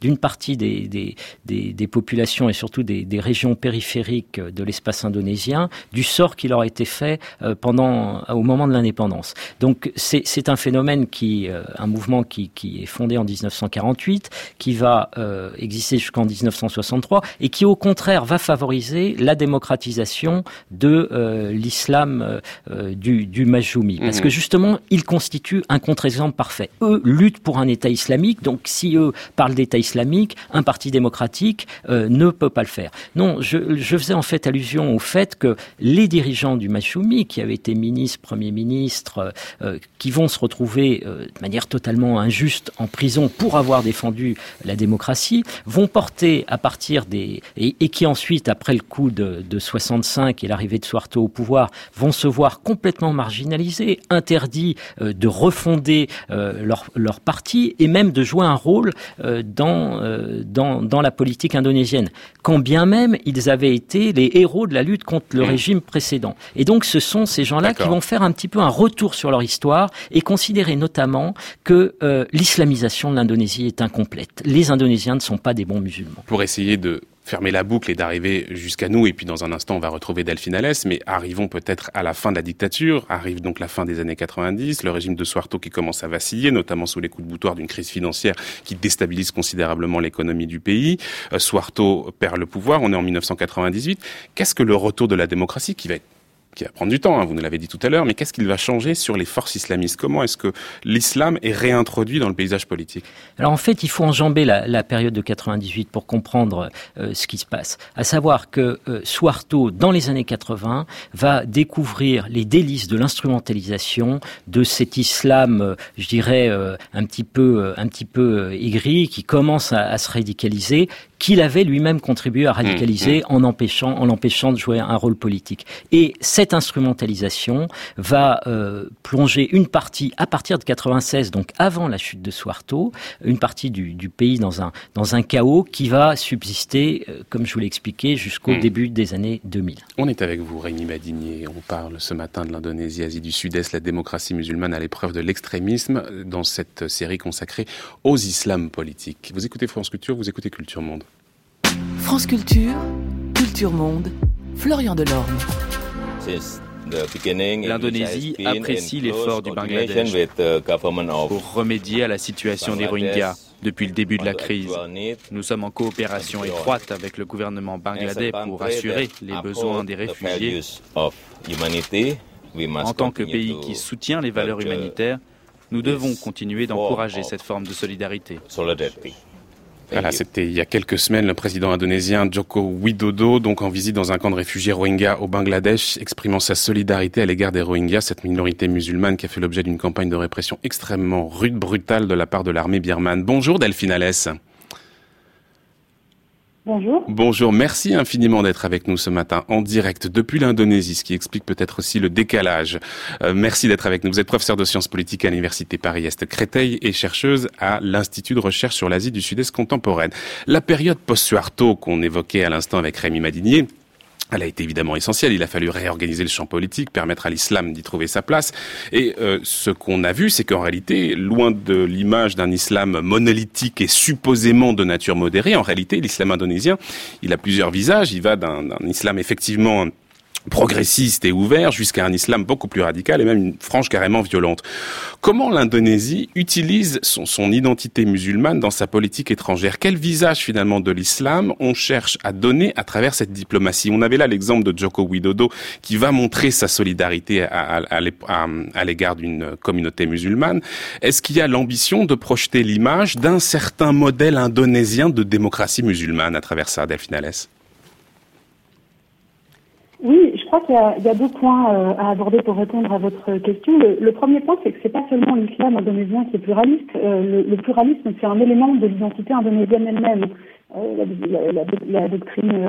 E: d'une partie des, des, des, des, populations et surtout des, des régions périphériques de l'espace indonésien, du sort qui leur a été fait euh, pendant, au moment de l'indépendance. Donc c'est un phénomène qui, euh, un mouvement qui, qui, est fondé en 1948, qui va euh, exister jusqu'en 1963 et qui au contraire va favoriser la démocratisation de l'islam du, du Majoumi. Parce que justement, il constitue un contre-exemple parfait. Eux luttent pour un État islamique, donc si eux parlent d'État islamique, un parti démocratique ne peut pas le faire. Non, je, je faisais en fait allusion au fait que les dirigeants du Machoumi, qui avaient été ministres, premiers ministres, euh, qui vont se retrouver euh, de manière totalement injuste en prison pour avoir défendu la démocratie, vont porter à partir des... et, qui ensuite, après le coup de, de 65 et l'arrivée de Suarto au pouvoir, vont se voir complètement marginalisés, interdits euh, de refonder leur, parti et même de jouer un rôle dans, dans la politique indonésienne. Quand bien même ils avaient été les héros de la lutte contre le mmh. régime précédent. Et donc ce sont ces gens-là qui vont faire un petit peu un retour sur leur histoire et considérer notamment que euh, l'islamisation de l'Indonésie est incomplète. Les Indonésiens ne sont pas des bons musulmans.
A: Pour essayer de fermer la boucle et d'arriver jusqu'à nous. Et puis dans un instant, on va retrouver Delphine Alès, mais arrivons peut-être à la fin de la dictature. Arrive donc la fin des années 90, le régime de Suarto qui commence à vaciller, notamment sous les coups de boutoir d'une crise financière qui déstabilise considérablement l'économie du pays. Euh, Suarto perd le pouvoir, on est en 1998. Qu'est-ce que le retour de la démocratie qui va être qui va prendre du temps, hein, vous nous l'avez dit tout à l'heure, mais qu'est-ce qu'il va changer sur les forces islamistes? Comment est-ce que l'islam est réintroduit dans le paysage politique?
E: Alors en fait, il faut enjamber la, période de 98 pour comprendre euh, ce qui se passe. À savoir que euh, Suarto, dans les années 80, va découvrir les délices de l'instrumentalisation de cet islam, euh, je dirais, euh, un petit peu, un petit peu aigri, qui commence à se radicaliser, qu'il avait lui-même contribué à radicaliser mmh, mmh. en empêchant, en l'empêchant de jouer un rôle politique. Et cette instrumentalisation va euh, plonger une partie à partir de 96, donc avant la chute de Suarto, une partie du, du pays dans un dans un chaos qui va subsister, euh, comme je vous l'ai expliqué, jusqu'au mmh. début des années 2000.
A: On est avec vous, Rémi Madinier. On parle ce matin de l'Indonésie, Asie du Sud-Est, la démocratie musulmane à l'épreuve de l'extrémisme dans cette série consacrée aux islams politiques. Vous écoutez France Culture, vous écoutez Culture Monde.
I: France Culture, Culture Monde, Florian Delorme.
J: L'Indonésie apprécie l'effort du Bangladesh pour remédier à la situation des Rohingyas depuis le début de la crise. Nous sommes en coopération étroite avec le gouvernement bangladais pour assurer les besoins des réfugiés. En tant que pays qui soutient les valeurs humanitaires, nous devons continuer d'encourager cette forme de solidarité.
A: Voilà, c'était il y a quelques semaines le président indonésien Joko Widodo, donc en visite dans un camp de réfugiés Rohingyas au Bangladesh, exprimant sa solidarité à l'égard des Rohingyas, cette minorité musulmane qui a fait l'objet d'une campagne de répression extrêmement rude, brutale de la part de l'armée birmane. Bonjour Delphine Alès.
K: Bonjour.
A: Bonjour, merci infiniment d'être avec nous ce matin en direct depuis l'Indonésie, ce qui explique peut-être aussi le décalage. Euh, merci d'être avec nous. Vous êtes professeur de sciences politiques à l'Université Paris-Est Créteil et chercheuse à l'Institut de recherche sur l'Asie du Sud-Est contemporaine. La période post-Suarto qu'on évoquait à l'instant avec Rémi Madinier, elle a été évidemment essentielle. Il a fallu réorganiser le champ politique, permettre à l'islam d'y trouver sa place. Et euh, ce qu'on a vu, c'est qu'en réalité, loin de l'image d'un islam monolithique et supposément de nature modérée, en réalité, l'islam indonésien, il a plusieurs visages. Il va d'un islam effectivement progressiste et ouvert jusqu'à un islam beaucoup plus radical et même une frange carrément violente. Comment l'Indonésie utilise son, identité musulmane dans sa politique étrangère? Quel visage finalement de l'islam on cherche à donner à travers cette diplomatie? On avait là l'exemple de Joko Widodo qui va montrer sa solidarité à l'égard d'une communauté musulmane. Est-ce qu'il y a l'ambition de projeter l'image d'un certain modèle indonésien de démocratie musulmane à travers ça, Delphine Alès
K: oui, je crois qu'il y, a deux points euh, à aborder pour répondre à votre question. Le, premier point, c'est que c'est pas seulement l'islam indonésien qui est pluraliste. Euh, le, pluralisme, c'est un élément de l'identité indonésienne elle-même. Euh, la, doctrine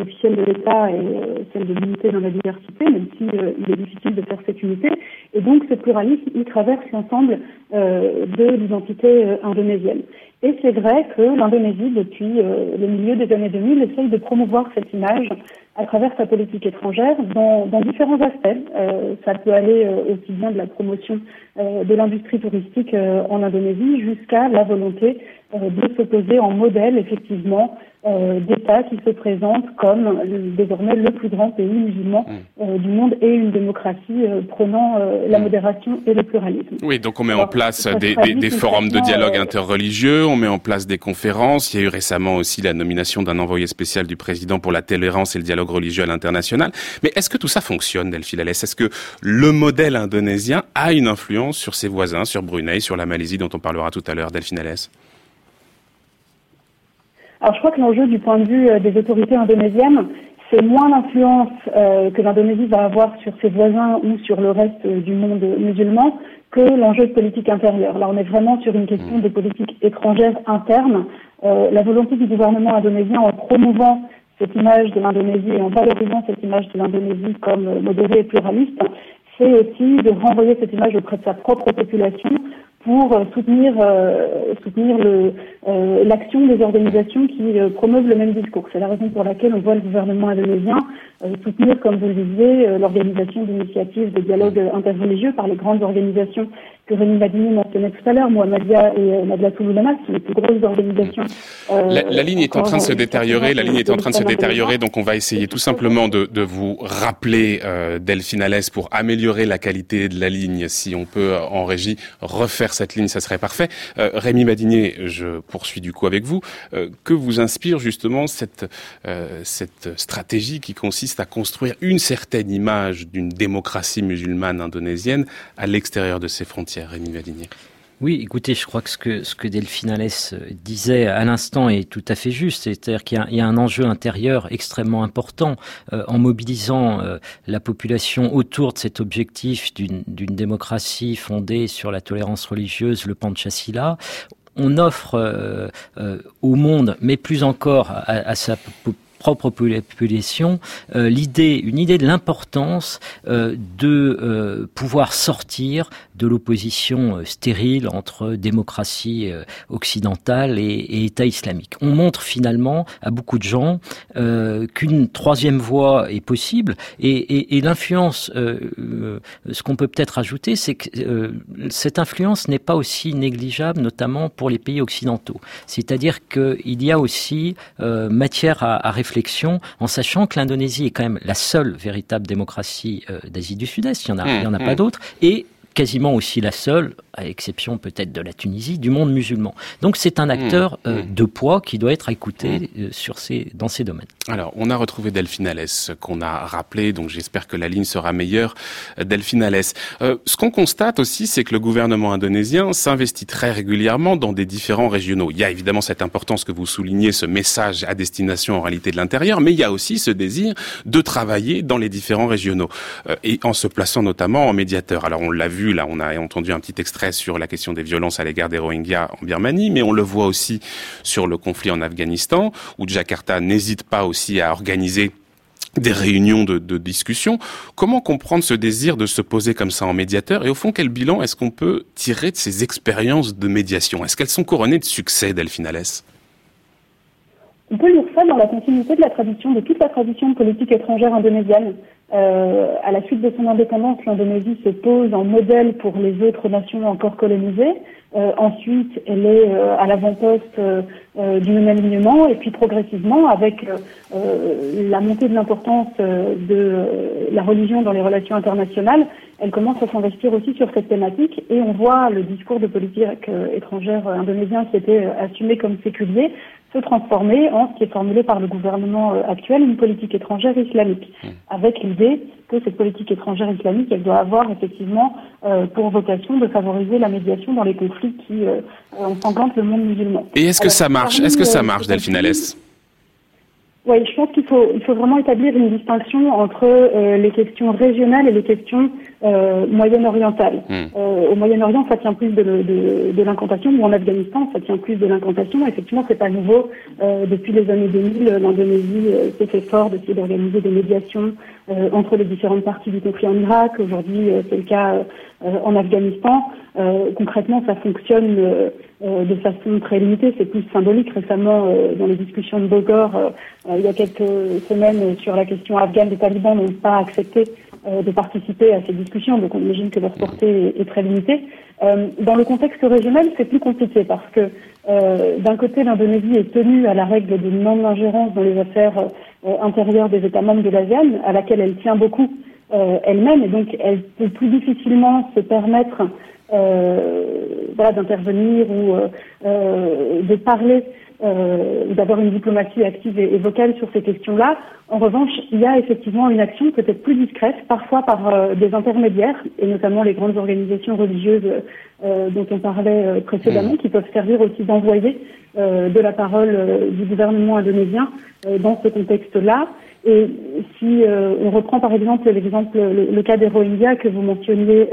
K: officielle de l'État est celle de l'unité dans la diversité, même si il est difficile de faire cette unité. Et donc, ce pluralisme, il traverse l'ensemble de l'identité indonésienne. Et c'est vrai que l'Indonésie, depuis le milieu des années 2000, essaye de promouvoir cette image à travers sa politique étrangère dans, dans différents aspects. Euh, ça peut aller euh, aussi bien de la promotion euh, de l'industrie touristique euh, en Indonésie jusqu'à la volonté euh, de s'opposer en modèle effectivement d'État qui se présente comme désormais le plus grand pays musulman mm. du monde et une démocratie prenant la mm. modération et le pluralisme.
A: Oui, donc on met en place des, des, des forums de dialogue interreligieux, on met en place des conférences. Il y a eu récemment aussi la nomination d'un envoyé spécial du président pour la tolérance et le dialogue religieux à l'international. Mais est-ce que tout ça fonctionne, Delphine Alès Est-ce que le modèle indonésien a une influence sur ses voisins, sur Brunei, sur la Malaisie dont on parlera tout à l'heure, Delphine Alès
K: Alors je crois que l'enjeu du point de vue euh, des autorités indonésiennes, c'est moins l'influence euh, que l'Indonésie va avoir sur ses voisins ou sur le reste euh, du monde musulman que l'enjeu de politique intérieure. Là, on est vraiment sur une question de politique étrangère interne. la volonté du gouvernement indonésien en promouvant cette image de l'Indonésie et en valorisant cette image de l'Indonésie comme modérée et pluraliste, c'est aussi de renvoyer cette image auprès de sa propre population pour euh, soutenir euh, soutenir euh, l'action des organisations qui promeuvent le même discours. C'est la raison pour laquelle on voit le gouvernement indonésien soutenir, comme vous le disiez, l'organisation d'initiatives de dialogue interreligieux par les grandes organisations que Rémi Madini mentionnait tout à l'heure, Mohamedia et Nadlatul Ulama, sont les plus grosses organisations.
A: la, ligne est en train de se détériorer, la ligne est en train de se détériorer, donc on va essayer tout simplement de, de vous rappeler Delphine Alès pour améliorer la qualité de la ligne, si on peut en régie refaire cette ligne, ça serait parfait. Euh, Rémi Madinier, je poursuis du coup avec vous. Euh, que vous inspire justement cette, euh, cette stratégie qui consiste à construire une certaine image d'une démocratie musulmane indonésienne à l'extérieur de ses frontières, Rémi
E: oui, écoutez, je crois que ce que, ce Delphine Alès euh, disait à l'instant est tout à fait juste. C'est-à-dire qu'il y, a un enjeu intérieur extrêmement important euh, en mobilisant euh, la population autour de cet objectif d'une démocratie fondée sur la tolérance religieuse, le Panchasila on offre au monde, mais plus encore à, sa propre population une idée de l'importance de pouvoir sortir de l'opposition stérile entre démocratie occidentale et, et, État islamique. On montre finalement à beaucoup de gens qu'une troisième voie est possible et, et, et l'influence, ce qu'on peut peut-être ajouter, c'est que cette influence n'est pas aussi négligeable, notamment pour les pays occidentaux. C'est-à-dire qu'il y a aussi matière à, à réfléchir en sachant que l'Indonésie est quand même la seule véritable démocratie euh, d'Asie du Sud-Est. Il n'y en a, il y en a pas mmh, mmh. d'autres. Et quasiment aussi la seule, à exception peut-être de la Tunisie, du monde musulman. Donc c'est un mmh. acteur euh, de poids qui doit être écouté euh, sur ces, dans ces domaines.
A: Alors, on a retrouvé Delphine Alès, qu'on a rappelé, donc j'espère que la ligne sera meilleure. Delphine Alès. Euh, ce qu'on constate aussi, c'est que le gouvernement indonésien s'investit très régulièrement dans des différents régionaux. Il y a évidemment cette importance que vous soulignez, ce message à destination en réalité de l'intérieur, mais il y a aussi ce désir de travailler dans les différents régionaux, et en se plaçant notamment en médiateur. Alors, on l'a vu là, on a entendu un petit extrait sur la question des violences à l'égard des Rohingyas en Birmanie, mais on le voit aussi sur le conflit en Afghanistan, où Jakarta n'hésite pas aussi à organiser des réunions de, discussion. Comment comprendre ce désir de se poser comme ça en médiateur? Et au fond, quel bilan est-ce qu'on peut tirer de ces expériences de médiation? Est-ce qu'elles sont couronnées de succès, Delphine Alès
K: On peut lire ça dans la continuité de toute la tradition de politique étrangère indonésienne. Euh, à la suite de son indépendance, l'Indonésie se pose en modèle pour les autres nations encore colonisées. Euh, ensuite, elle est euh, à l'avant-poste euh, du non-alignement et puis progressivement, avec la montée de l'importance de la religion dans les relations internationales, elle commence à s'investir aussi sur cette thématique et on voit le discours de politique étrangère indonésien qui était assumé comme séculier se transformer en ce qui est formulé par le gouvernement euh, actuel, une politique étrangère islamique, mmh. avec l'idée que cette politique étrangère islamique, elle doit avoir effectivement euh, pour vocation de favoriser la médiation dans les conflits qui euh, ensanglantent le monde musulman.
A: Et est-ce que ça marche? Est-ce que ça marche, Delphine Alès?
K: Oui, je pense qu'il faut, il faut vraiment établir une distinction entre euh, les questions régionales et les questions euh, moyen-orientales. Hmm. Euh, au Moyen-Orient, ça tient plus de, de, de l'incantation, ou en Afghanistan, ça tient plus de l'incantation. Effectivement, c'est pas nouveau. Euh, depuis les années 2000, l'Indonésie s'est fait fort d'essayer d'organiser des médiations entre les différentes parties du conflit en Irak. Aujourd'hui, c'est le cas en Afghanistan. concrètement, ça fonctionne de façon très limitée. C'est plus symbolique. Récemment, dans les discussions de Bogor, il y a quelques semaines, sur la question afghane, les talibans n'ont pas accepté euh, de participer à ces discussions, donc on imagine que leur portée est, très limitée. Euh, dans le contexte régional, c'est plus compliqué parce que euh, d'un côté, l'Indonésie est tenue à la règle de non-ingérence dans les affaires intérieures des États membres de l'ASEAN, à laquelle elle tient beaucoup elle-même, et donc elle peut plus difficilement se permettre voilà, d'intervenir ou de parler euh, d'avoir une diplomatie active et, vocale sur ces questions-là. En revanche, il y a effectivement une action peut-être plus discrète, parfois par euh, des intermédiaires, et notamment les grandes organisations religieuses euh, dont on parlait euh, précédemment, mmh. qui peuvent servir aussi d'envoyer de la parole du gouvernement indonésien dans ce contexte-là. Et si on reprend par exemple l'exemple, le, cas des Rohingyas que vous mentionniez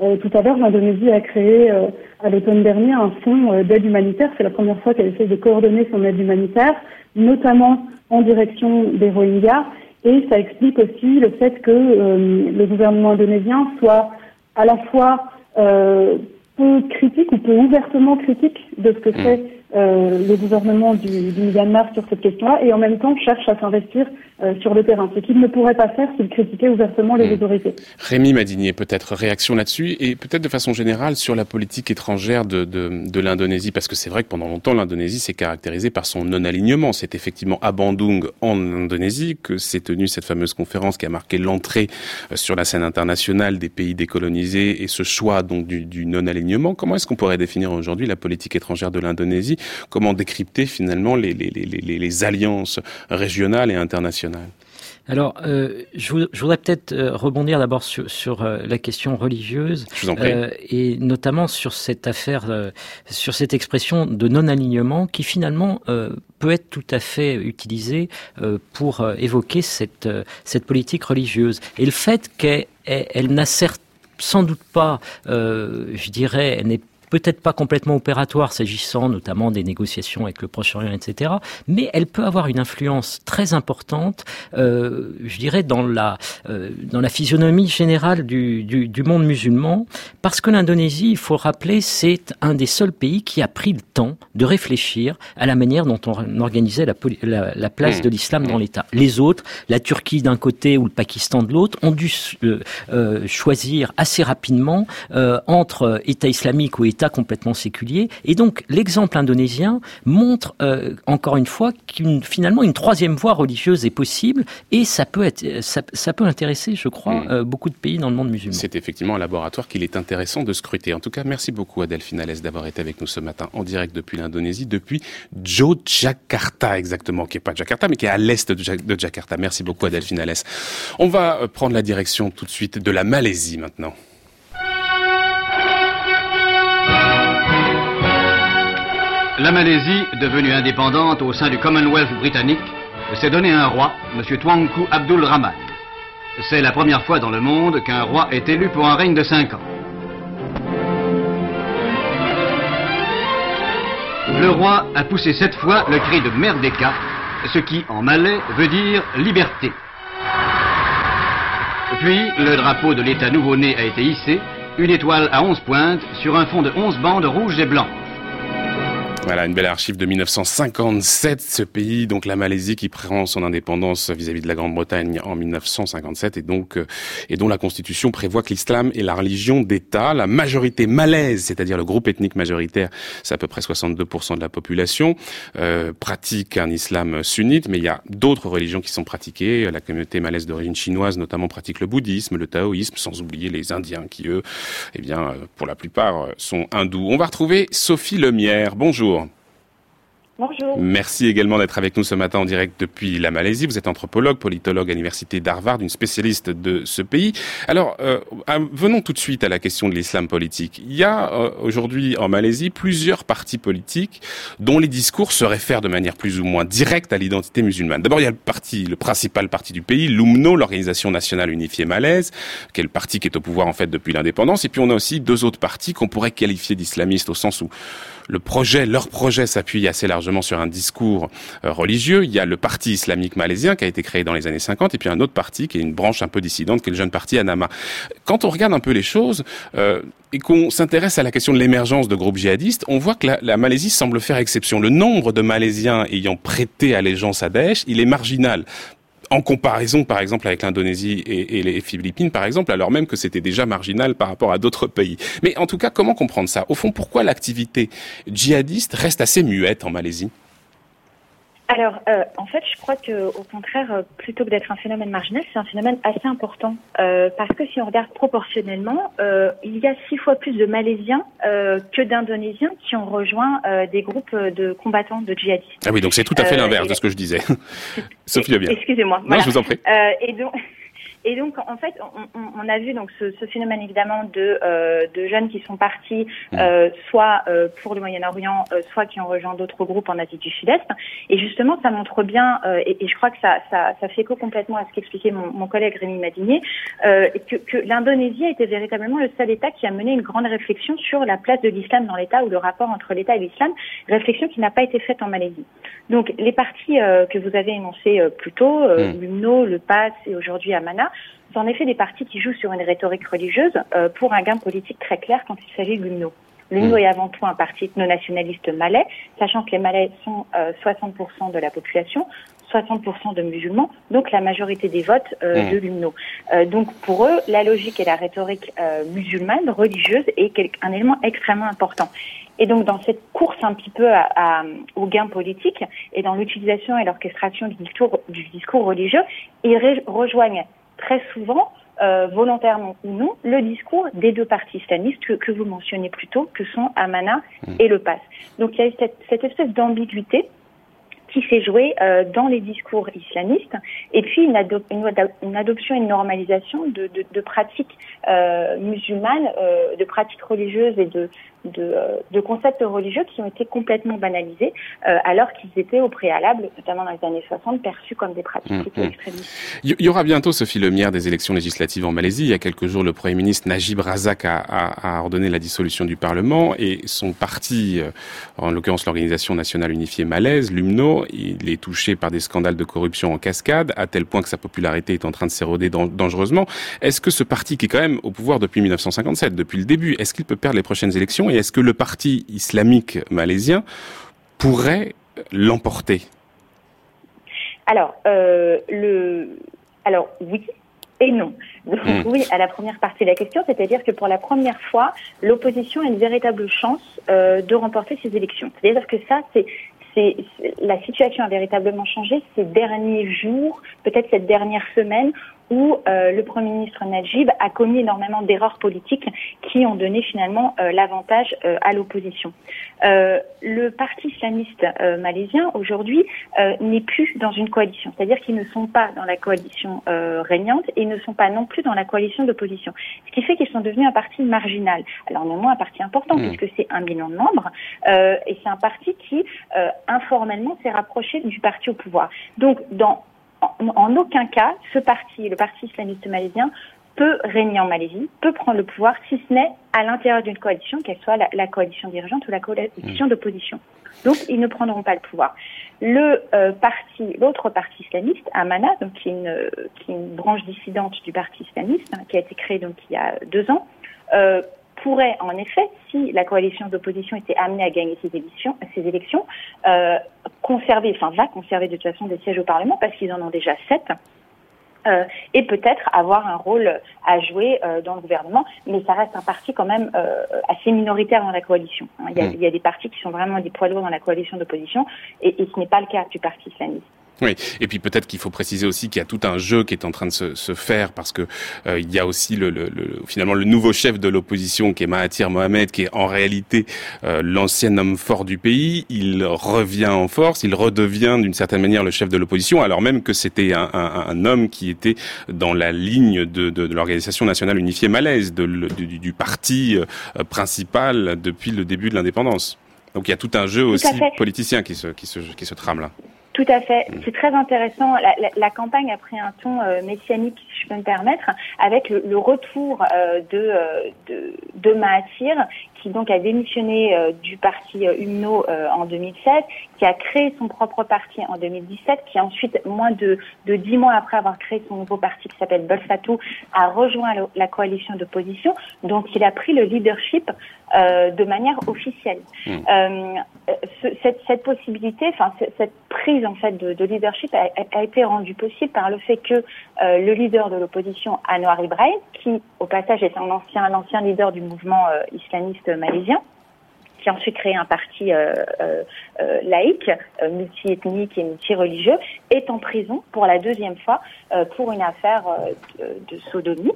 K: tout à l'heure, l'Indonésie a créé à l'automne dernier un fonds d'aide humanitaire. C'est la première fois qu'elle essaie de coordonner son aide humanitaire, notamment en direction des Rohingyas. Et ça explique aussi le fait que le gouvernement indonésien soit à la fois euh, peu critique ou peu ouvertement critique de ce que mm. fait euh, le gouvernement du, du, Myanmar sur cette question-là et en même temps cherche à s'investir euh, sur le terrain, ce qu'il ne pourrait pas faire s'il critiquait ouvertement les mmh. autorités.
A: Rémi Madinier, peut-être réaction là-dessus et peut-être de façon générale sur la politique étrangère de, de, de l'Indonésie, parce que c'est vrai que pendant longtemps l'Indonésie s'est caractérisée par son non-alignement. C'est effectivement à Bandung en Indonésie que s'est tenue cette fameuse conférence qui a marqué l'entrée euh, sur la scène internationale des pays décolonisés et ce choix donc du, du non-alignement. Comment est-ce qu'on pourrait définir aujourd'hui la politique étrangère de l'Indonésie? Comment décrypter finalement les, les, alliances régionales et internationales?
E: Alors, euh, je, voudrais peut-être euh, rebondir d'abord sur, euh, la question religieuse, et notamment sur cette affaire, sur cette expression de non-alignement qui finalement peut être tout à fait utilisée pour évoquer cette, cette politique religieuse. Et le fait qu'elle n'a sans doute pas, je dirais, elle n'est peut-être pas complètement opératoire s'agissant notamment des négociations avec le Proche-Orient, etc. Mais elle peut avoir une influence très importante, euh, je dirais, dans la euh, dans la physionomie générale du, du, du monde musulman, parce que l'Indonésie, il faut rappeler, c'est un des seuls pays qui a pris le temps de réfléchir à la manière dont on organisait la, la, la place mmh. de l'islam dans mmh. l'État. Les autres, la Turquie d'un côté ou le Pakistan de l'autre, ont dû euh, euh choisir assez rapidement euh, entre État islamique ou État complètement séculier. Et donc l'exemple indonésien montre euh, encore une fois qu'une finalement une troisième voie religieuse est possible et ça peut être ça, peut intéresser, je crois, mm. euh, beaucoup de pays dans le monde musulman.
A: C'est effectivement un laboratoire qu'il est intéressant de scruter. En tout cas, merci beaucoup à Delphine Alès d'avoir été avec nous ce matin en direct depuis l'Indonésie, depuis Yogyakarta exactement, qui est pas Jakarta mais qui est à l'est de, Jakarta. Merci beaucoup à Delphine Alès. On va euh, prendre la direction tout de suite de la Malaisie maintenant.
L: La Malaisie, devenue indépendante au sein du Commonwealth britannique, s'est donné un roi, M. Tuanku Abdul Rahman. C'est la première fois dans le monde qu'un roi est élu pour un règne de 5 ans. Le roi a poussé cette fois le cri de Merdeka, ce qui en malais veut dire liberté. Puis le drapeau de l'État nouveau-né a été hissé, une étoile à 11 pointes sur un fond de 11 bandes rouges et blanches.
A: Voilà, une belle archive de 1957, ce pays, donc la Malaisie, qui prend son indépendance vis-à-vis de la Grande-Bretagne en 1957 et donc euh, et dont la constitution prévoit que l'islam est la religion d'État. La majorité malaise, c'est-à-dire le groupe ethnique majoritaire, c'est à peu près 62% de la population, euh, pratique un islam sunnite, mais il y a d'autres religions qui sont pratiquées. La communauté malaise d'origine chinoise, notamment, pratique le bouddhisme, le taoïsme, sans oublier les Indiens qui, eux, eh bien, euh, pour la plupart, sont hindous. On va retrouver Sophie Lemierre. Bonjour.
M: Bonjour.
A: Merci également d'être avec nous ce matin en direct depuis la Malaisie. Vous êtes anthropologue, politologue à l'université d'Harvard, une spécialiste de ce pays. Alors, euh, venons tout de suite à la question de l'islam politique. Il y a euh, aujourd'hui en Malaisie plusieurs partis politiques dont les discours se réfèrent de manière plus ou moins directe à l'identité musulmane. D'abord, il y a le parti, le principal parti du pays, l'UMNO, l'Organisation nationale unifiée malaise, qui est le parti qui est au pouvoir en fait depuis l'indépendance. Et puis on a aussi deux autres partis qu'on pourrait qualifier d'islamistes au sens où le projet, leur projet s'appuie assez largement sur un discours euh, religieux. Il y a le parti islamique malaisien qui a été créé dans les années 50 et puis un autre parti qui est une branche un peu dissidente qui est le jeune parti Anama. Quand on regarde un peu les choses euh, et qu'on s'intéresse à la question de l'émergence de groupes djihadistes, on voit que la, la, Malaisie semble faire exception. Le nombre de Malaisiens ayant prêté allégeance à Daesh, il est marginal en comparaison, par exemple, avec l'Indonésie et, les Philippines, par exemple, alors même que c'était déjà marginal par rapport à d'autres pays. Mais en tout cas, comment comprendre ça? Au fond, pourquoi l'activité djihadiste reste assez muette en Malaisie?
M: Alors, euh, en fait, je crois que, au contraire, euh, plutôt que d'être un phénomène marginal, c'est un phénomène assez important euh, parce que si on regarde proportionnellement, il y a six fois plus de Malaisiens que d'Indonésiens qui ont rejoint des groupes de combattants de djihadistes.
A: Ah oui, donc c'est tout à fait l'inverse de ce que je disais. Sophie bien.
M: Excusez-moi.
A: Non, je vous en prie.
M: et donc. Et donc, en fait, on, on a vu donc ce, ce phénomène évidemment de, euh, de, jeunes qui sont partis mmh. euh, soit euh, pour le Moyen-Orient, euh, soit qui ont rejoint d'autres groupes en Asie du Sud-Est. Et justement, ça montre bien, euh, et, et, je crois que ça, ça, ça fait écho complètement à ce qu'expliquait mon, mon, collègue Rémi Madinier, que, que l'Indonésie a été véritablement le seul État qui a mené une grande réflexion sur la place de l'islam dans l'État ou le rapport entre l'État et l'islam, réflexion qui n'a pas été faite en Malaisie. Donc, les partis que vous avez énoncés plus tôt, mmh. l'UMNO, le PAS et aujourd'hui Amana, c'est en effet des partis qui jouent sur une rhétorique religieuse euh, pour un gain politique très clair quand il s'agit de l'UMNO. L'UMNO hmm. est avant tout un parti ethno-nationaliste malais, sachant que les Malais sont 60% euh, de la population, 60% de musulmans, donc la majorité des votes euh, hmm. de l'UMNO. donc pour eux, la logique et la rhétorique musulmane, religieuse, est un élément extrêmement important. Et donc dans cette course un petit peu à, au gain politique et dans l'utilisation et l'orchestration du discours, du discours religieux, ils rejoignent très souvent, euh, volontairement ou non, le discours des deux partis islamistes que, vous mentionnez plus tôt, que sont Amana mmh. et le PAS. Donc il y a cette, cette espèce d'ambiguïté qui s'est jouée euh, dans les discours islamistes, et puis une, une, adoption et une normalisation de, de, de pratiques euh, musulmanes, de pratiques religieuses et de, euh, de, concepts religieux qui ont été complètement banalisés, euh, alors qu'ils étaient au préalable, notamment dans les années 60, perçus comme des pratiques mmh, mmh. extrémistes.
A: Il y aura bientôt, Sophie Lemierre, des élections législatives en Malaisie. Il y a quelques jours, le Premier ministre Najib Razak a, a, ordonné la dissolution du Parlement et son parti, euh, en l'occurrence l'Organisation nationale unifiée malaise, l'UMNO, il est touché par des scandales de corruption en cascade, à tel point que sa popularité est en train de s'éroder dangereusement. Est-ce que ce parti, qui est quand même au pouvoir depuis 1957, depuis le début, est-ce qu'il peut perdre les prochaines élections est-ce que le parti islamique malaisien pourrait l'emporter?
M: Alors, euh, le... Alors oui, et non. Donc, hmm. Oui, à la première partie de la question, c'est-à-dire que pour la première fois, l'opposition a une véritable chance euh, de remporter ces élections. C'est-à-dire que ça, c'est la situation a véritablement changé ces derniers jours, peut-être cette dernière semaine, où euh, le Premier ministre Najib a commis énormément d'erreurs politiques qui ont donné finalement euh, l'avantage euh, à l'opposition. le parti islamiste malaisien aujourd'hui n'est plus dans une coalition, c'est-à-dire qu'ils ne sont pas dans la coalition régnante et ne sont pas non plus dans la coalition d'opposition, ce qui fait qu'ils sont devenus un parti marginal. Alors néanmoins un parti important mmh. puisque c'est un million de membres et c'est un parti qui informellement s'est rapproché du parti au pouvoir. Donc dans en, aucun cas, ce parti, le parti islamiste malaisien, peut régner en Malaisie, peut prendre le pouvoir, si ce n'est à l'intérieur d'une coalition, qu'elle soit la, coalition dirigeante ou la coalition mmh. d'opposition. Donc, ils ne prendront pas le pouvoir. Le euh, parti, l'autre parti islamiste, Amana, donc qui est une, qui est une branche dissidente du parti islamiste, hein, qui a été créé donc il y a deux ans, euh, pourrait en effet, si la coalition d'opposition était amenée à gagner ces élections, ces élections euh, conserver, enfin va conserver de toute façon des sièges au Parlement parce qu'ils en ont déjà sept. Euh, et peut-être avoir un rôle à jouer euh, dans le gouvernement, mais ça reste un parti quand même euh, assez minoritaire dans la coalition. Hein. Il, y a, mm. il, y a, des partis qui sont vraiment des poids lourds dans la coalition d'opposition, et, et ce n'est pas le cas du parti islamiste.
A: Oui, et puis peut-être qu'il faut préciser aussi qu'il y a tout un jeu qui est en train de se, se faire parce que euh, il y a aussi le, le, le, finalement le nouveau chef de l'opposition qui est Mahathir Mohamed, qui est en réalité euh, l'ancien homme fort du pays. Il revient en force, il redevient d'une certaine manière le chef de l'opposition, alors même que c'était un, un, un, homme qui était dans la ligne de, de, de l'organisation nationale unifiée malaise, de, du, du, parti euh, principal depuis le début de l'indépendance. Donc il y a tout un jeu aussi politicien qui se, qui se, qui se trame là.
M: Tout à fait. C'est très intéressant. La, la, la, campagne a pris un ton euh, messianique, si je peux me permettre, avec le, le retour euh, de, euh, de, de Mahathir, qui donc a démissionné euh, du parti UMNO en 2007, qui a créé son propre parti en 2017, qui ensuite, moins de, de dix mois après avoir créé son nouveau parti qui s'appelle Bolfatou, a rejoint la coalition d'opposition. Donc il a pris le leadership de manière officielle. Mmh. Ce, cette, cette, possibilité, enfin cette prise en fait de, de leadership a, a, été rendue possible par le fait que le leader de l'opposition, Anwar Ibrahim, qui au passage est un ancien, leader du mouvement euh, islamiste malaisien, qui a ensuite créé un parti euh, euh, euh laïque, euh, multiethnique et multireligieux, est en prison pour la deuxième fois euh, pour une affaire de, de, sodomie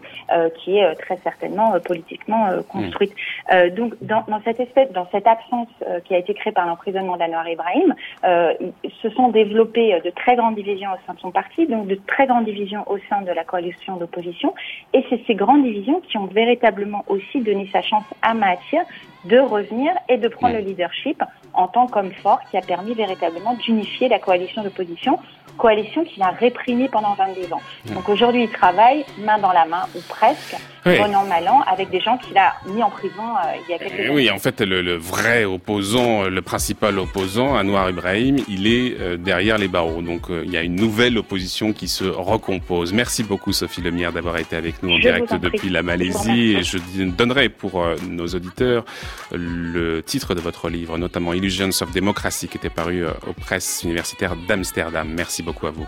M: qui est très certainement politiquement construite. Mmh. donc, dans, dans, cette espèce, dans cette absence qui a été créée par l'emprisonnement d'Anwar Ibrahim, se sont développées de très grandes divisions au sein de son parti, donc de très grandes divisions au sein de la coalition d'opposition, et c'est ces grandes divisions qui ont véritablement aussi donné sa chance à Mahathir de revenir et de prendre le leadership en tant qu'homme fort qui a permis véritablement d'unifier la coalition d'opposition coalition qu'il a réprimée pendant 22 ans. Donc aujourd'hui, il travaille main dans la main, ou presque, oui. bon an, mal an, avec des gens qu'il a mis en prison euh, il y a quelques années.
A: Oui, en fait, le, le, vrai opposant, le principal opposant, Anwar Ibrahim, il est euh, derrière les barreaux. Donc euh, il y a une nouvelle opposition qui se recompose. Merci beaucoup, Sophie Lemierre, d'avoir été avec nous en
M: je
A: direct depuis
M: prie.
A: la Malaisie. Et je donnerai pour euh, nos auditeurs le titre de votre livre, notamment Illusions of Democracy, qui était paru euh, aux presses universitaires d'Amsterdam. Merci beaucoup à vous.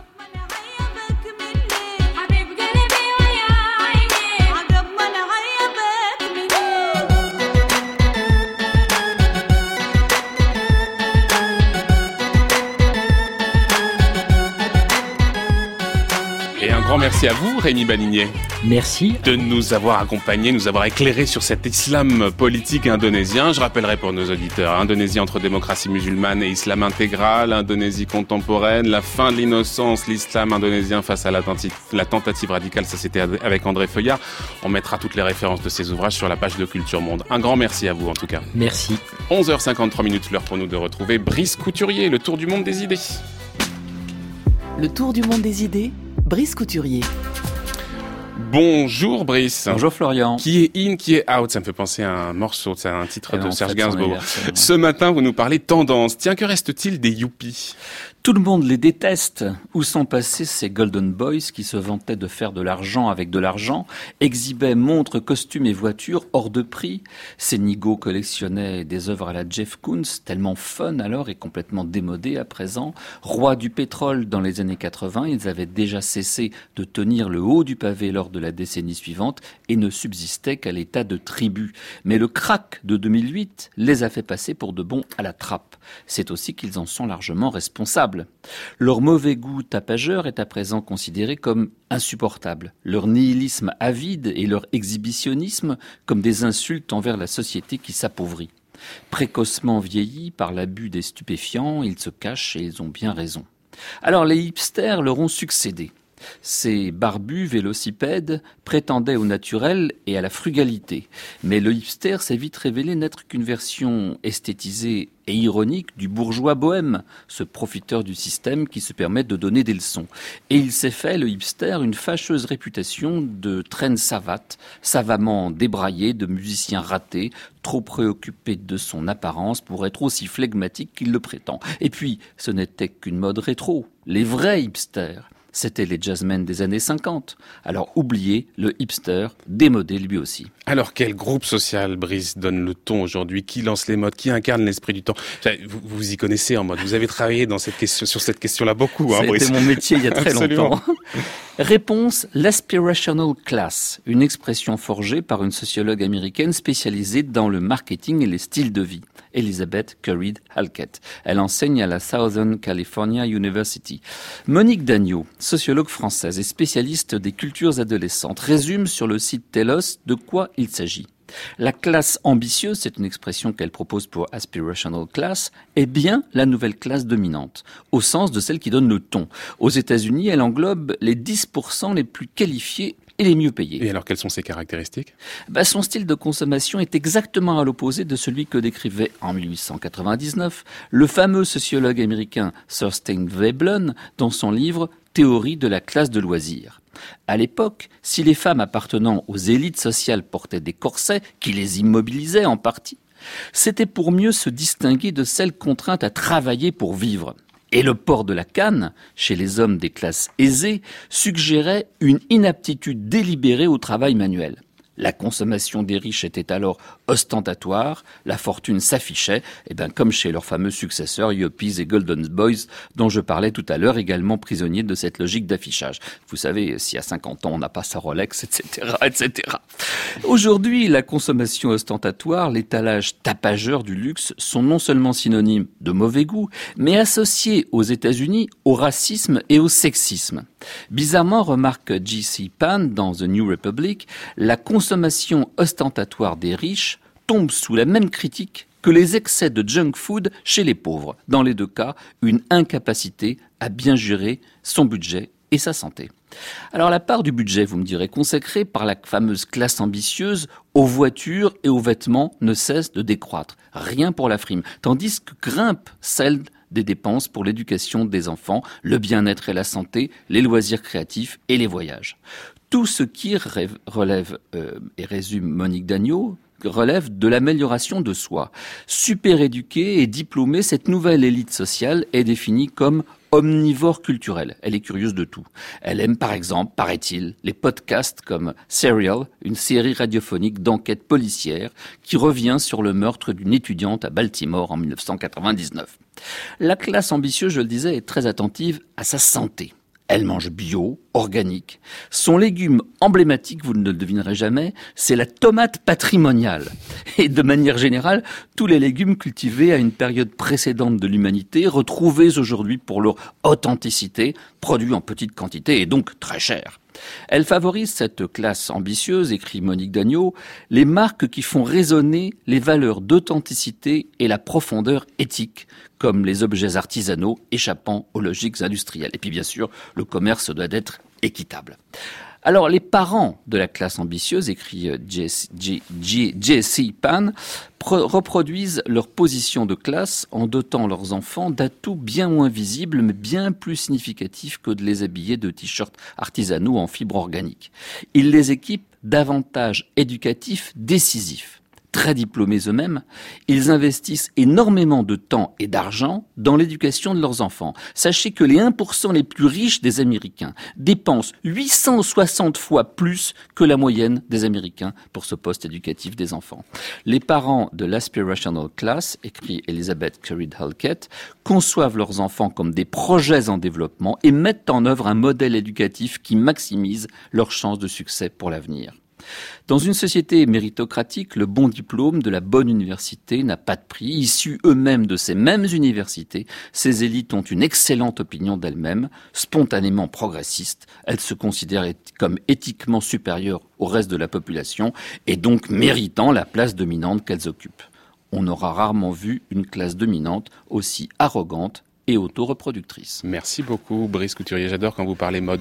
A: Merci à vous, Rémi Banigné.
E: Merci.
A: De nous avoir accompagnés, nous avoir éclairés sur cet islam politique indonésien. Je rappellerai pour nos auditeurs, Indonésie entre démocratie musulmane et islam intégral, Indonésie contemporaine, la fin de l'innocence, l'islam indonésien face à la, la tentative radicale, ça c'était avec André Feuillard. On mettra toutes les références de ces ouvrages sur la page de Culture Monde. Un grand merci à vous en tout cas.
E: Merci.
A: 11h53 minutes, l'heure pour nous de retrouver Brice Couturier, le tour du monde des idées.
I: Le tour du monde des idées Brice Couturier.
A: Bonjour Brice.
J: Bonjour Florian.
A: Qui est in, qui est out? Ça me fait penser à un morceau, c'est un titre Et de Serge Gainsbourg. Ce matin, vous nous parlez tendance. Tiens, que reste-t-il des yuppies?
N: Tout le monde les déteste. Où sont passés ces Golden Boys qui se vantaient de faire de l'argent avec de l'argent, exhibaient montres, costumes et voitures hors de prix? Ces nigauds collectionnaient des œuvres à la Jeff Koons, tellement fun alors et complètement démodés à présent. Rois du pétrole dans les années 80, ils avaient déjà cessé de tenir le haut du pavé lors de la décennie suivante et ne subsistaient qu'à l'état de tribus. Mais le crack de 2008 les a fait passer pour de bons à la trappe. C'est aussi qu'ils en sont largement responsables. Leur mauvais goût tapageur est à présent considéré comme insupportable, leur nihilisme avide et leur exhibitionnisme comme des insultes envers la société qui s'appauvrit. Précocement vieillis par l'abus des stupéfiants, ils se cachent et ils ont bien raison. Alors les hipsters leur ont succédé. Ces barbus vélocipèdes prétendaient au naturel et à la frugalité. Mais le hipster s'est vite révélé n'être qu'une version esthétisée et ironique du bourgeois bohème, ce profiteur du système qui se permet de donner des leçons. Et il s'est fait, le hipster, une fâcheuse réputation de traîne savate, savamment débraillé, de musicien raté, trop préoccupé de son apparence pour être aussi flegmatique qu'il le prétend. Et puis, ce n'était qu'une mode rétro. Les vrais hipsters, c'était les jazzmen des années 50. Alors oubliez le hipster, démodé lui aussi.
A: Alors quel groupe social, Brice, donne le ton aujourd'hui? Qui lance les modes? Qui incarne l'esprit du temps? Vous, vous, y connaissez en mode. Vous avez travaillé dans cette question, sur cette question-là beaucoup,
N: hein, C'était mon métier il y a très longtemps. Réponse, l'aspirational class, une expression forgée par une sociologue américaine spécialisée dans le marketing et les styles de vie, Elizabeth Currid Halkett. Elle enseigne à la Southern California University. Monique Dagneau, sociologue française et spécialiste des cultures adolescentes, résume sur le site Telos de quoi il s'agit. La classe ambitieuse, c'est une expression qu'elle propose pour aspirational class, est bien la nouvelle classe dominante, au sens de celle qui donne le ton. Aux États-Unis, elle englobe les 10% les plus qualifiés et les mieux payés.
A: Et alors, quelles sont ses caractéristiques?
N: Bah, Son style de consommation est exactement à l'opposé de celui que décrivait en 1899 le fameux sociologue américain Thurstein Veblen dans son livre Théorie de la classe de loisirs. À l'époque, si les femmes appartenant aux élites sociales portaient des corsets qui les immobilisaient en partie, c'était pour mieux se distinguer de celles contraintes à travailler pour vivre. Et le port de la canne, chez les hommes des classes aisées, suggérait une inaptitude délibérée au travail manuel. La consommation des riches était alors ostentatoire, la fortune s'affichait, et bien comme chez leurs fameux successeurs Yuppies et Golden Boys, dont je parlais tout à l'heure, également prisonniers de cette logique d'affichage. Vous savez, si à 50 ans on n'a pas sa Rolex, etc., etc. Aujourd'hui, la consommation ostentatoire, l'étalage tapageur du luxe sont non seulement synonymes de mauvais goût, mais associés aux États-Unis au racisme et au sexisme. Bizarrement, remarque G.C. Pan dans The New Republic, la consommation ostentatoire des riches tombe sous la même critique que les excès de junk food chez les pauvres. Dans les deux cas, une incapacité à bien gérer son budget et sa santé. Alors la part du budget, vous me direz, consacrée par la fameuse classe ambitieuse aux voitures et aux vêtements ne cesse de décroître. Rien pour la frime. Tandis que grimpe celle des dépenses pour l'éducation des enfants, le bien-être et la santé, les loisirs créatifs et les voyages. Tout ce qui relève, euh, et résume Monique Dagneau, relève de l'amélioration de soi. Super éduquée et diplômée, cette nouvelle élite sociale est définie comme omnivore culturelle. Elle est curieuse de tout. Elle aime par exemple, paraît-il, les podcasts comme Serial, une série radiophonique d'enquête policière qui revient sur le meurtre d'une étudiante à Baltimore en 1999. La classe ambitieuse, je le disais, est très attentive à sa santé. Elle mange bio, organique. Son légume emblématique, vous ne le devinerez jamais, c'est la tomate patrimoniale. Et de manière générale, tous les légumes cultivés à une période précédente de l'humanité, retrouvés aujourd'hui pour leur authenticité, produits en petite quantité et donc très chers. Elle favorise cette classe ambitieuse, écrit Monique Dagneau, les marques qui font résonner les valeurs d'authenticité et la profondeur éthique, comme les objets artisanaux échappant aux logiques industrielles. Et puis bien sûr, le commerce doit être équitable. Alors, les parents de la classe ambitieuse, écrit J.C. Pan, reproduisent leur position de classe en dotant leurs enfants d'atouts bien moins visibles, mais bien plus significatifs que de les habiller de t-shirts artisanaux en fibre organique. Ils les équipent d'avantages éducatifs décisifs très diplômés eux-mêmes, ils investissent énormément de temps et d'argent dans l'éducation de leurs enfants. Sachez que les 1% les plus riches des Américains dépensent 860 fois plus que la moyenne des Américains pour ce poste éducatif des enfants. Les parents de l'aspirational class, écrit Elizabeth Currid Halkett, conçoivent leurs enfants comme des projets en développement et mettent en œuvre un modèle éducatif qui maximise leurs chances de succès pour l'avenir. Dans une société méritocratique, le bon diplôme de la bonne université n'a pas de prix. Issus eux-mêmes de ces mêmes universités, ces élites ont une excellente opinion d'elles-mêmes, spontanément progressistes. Elles se considèrent comme éthiquement supérieures au reste de la population et donc méritant la place dominante qu'elles occupent. On aura rarement vu une classe dominante aussi arrogante et auto-reproductrice.
A: Merci beaucoup, Brice Couturier. J'adore quand vous parlez mode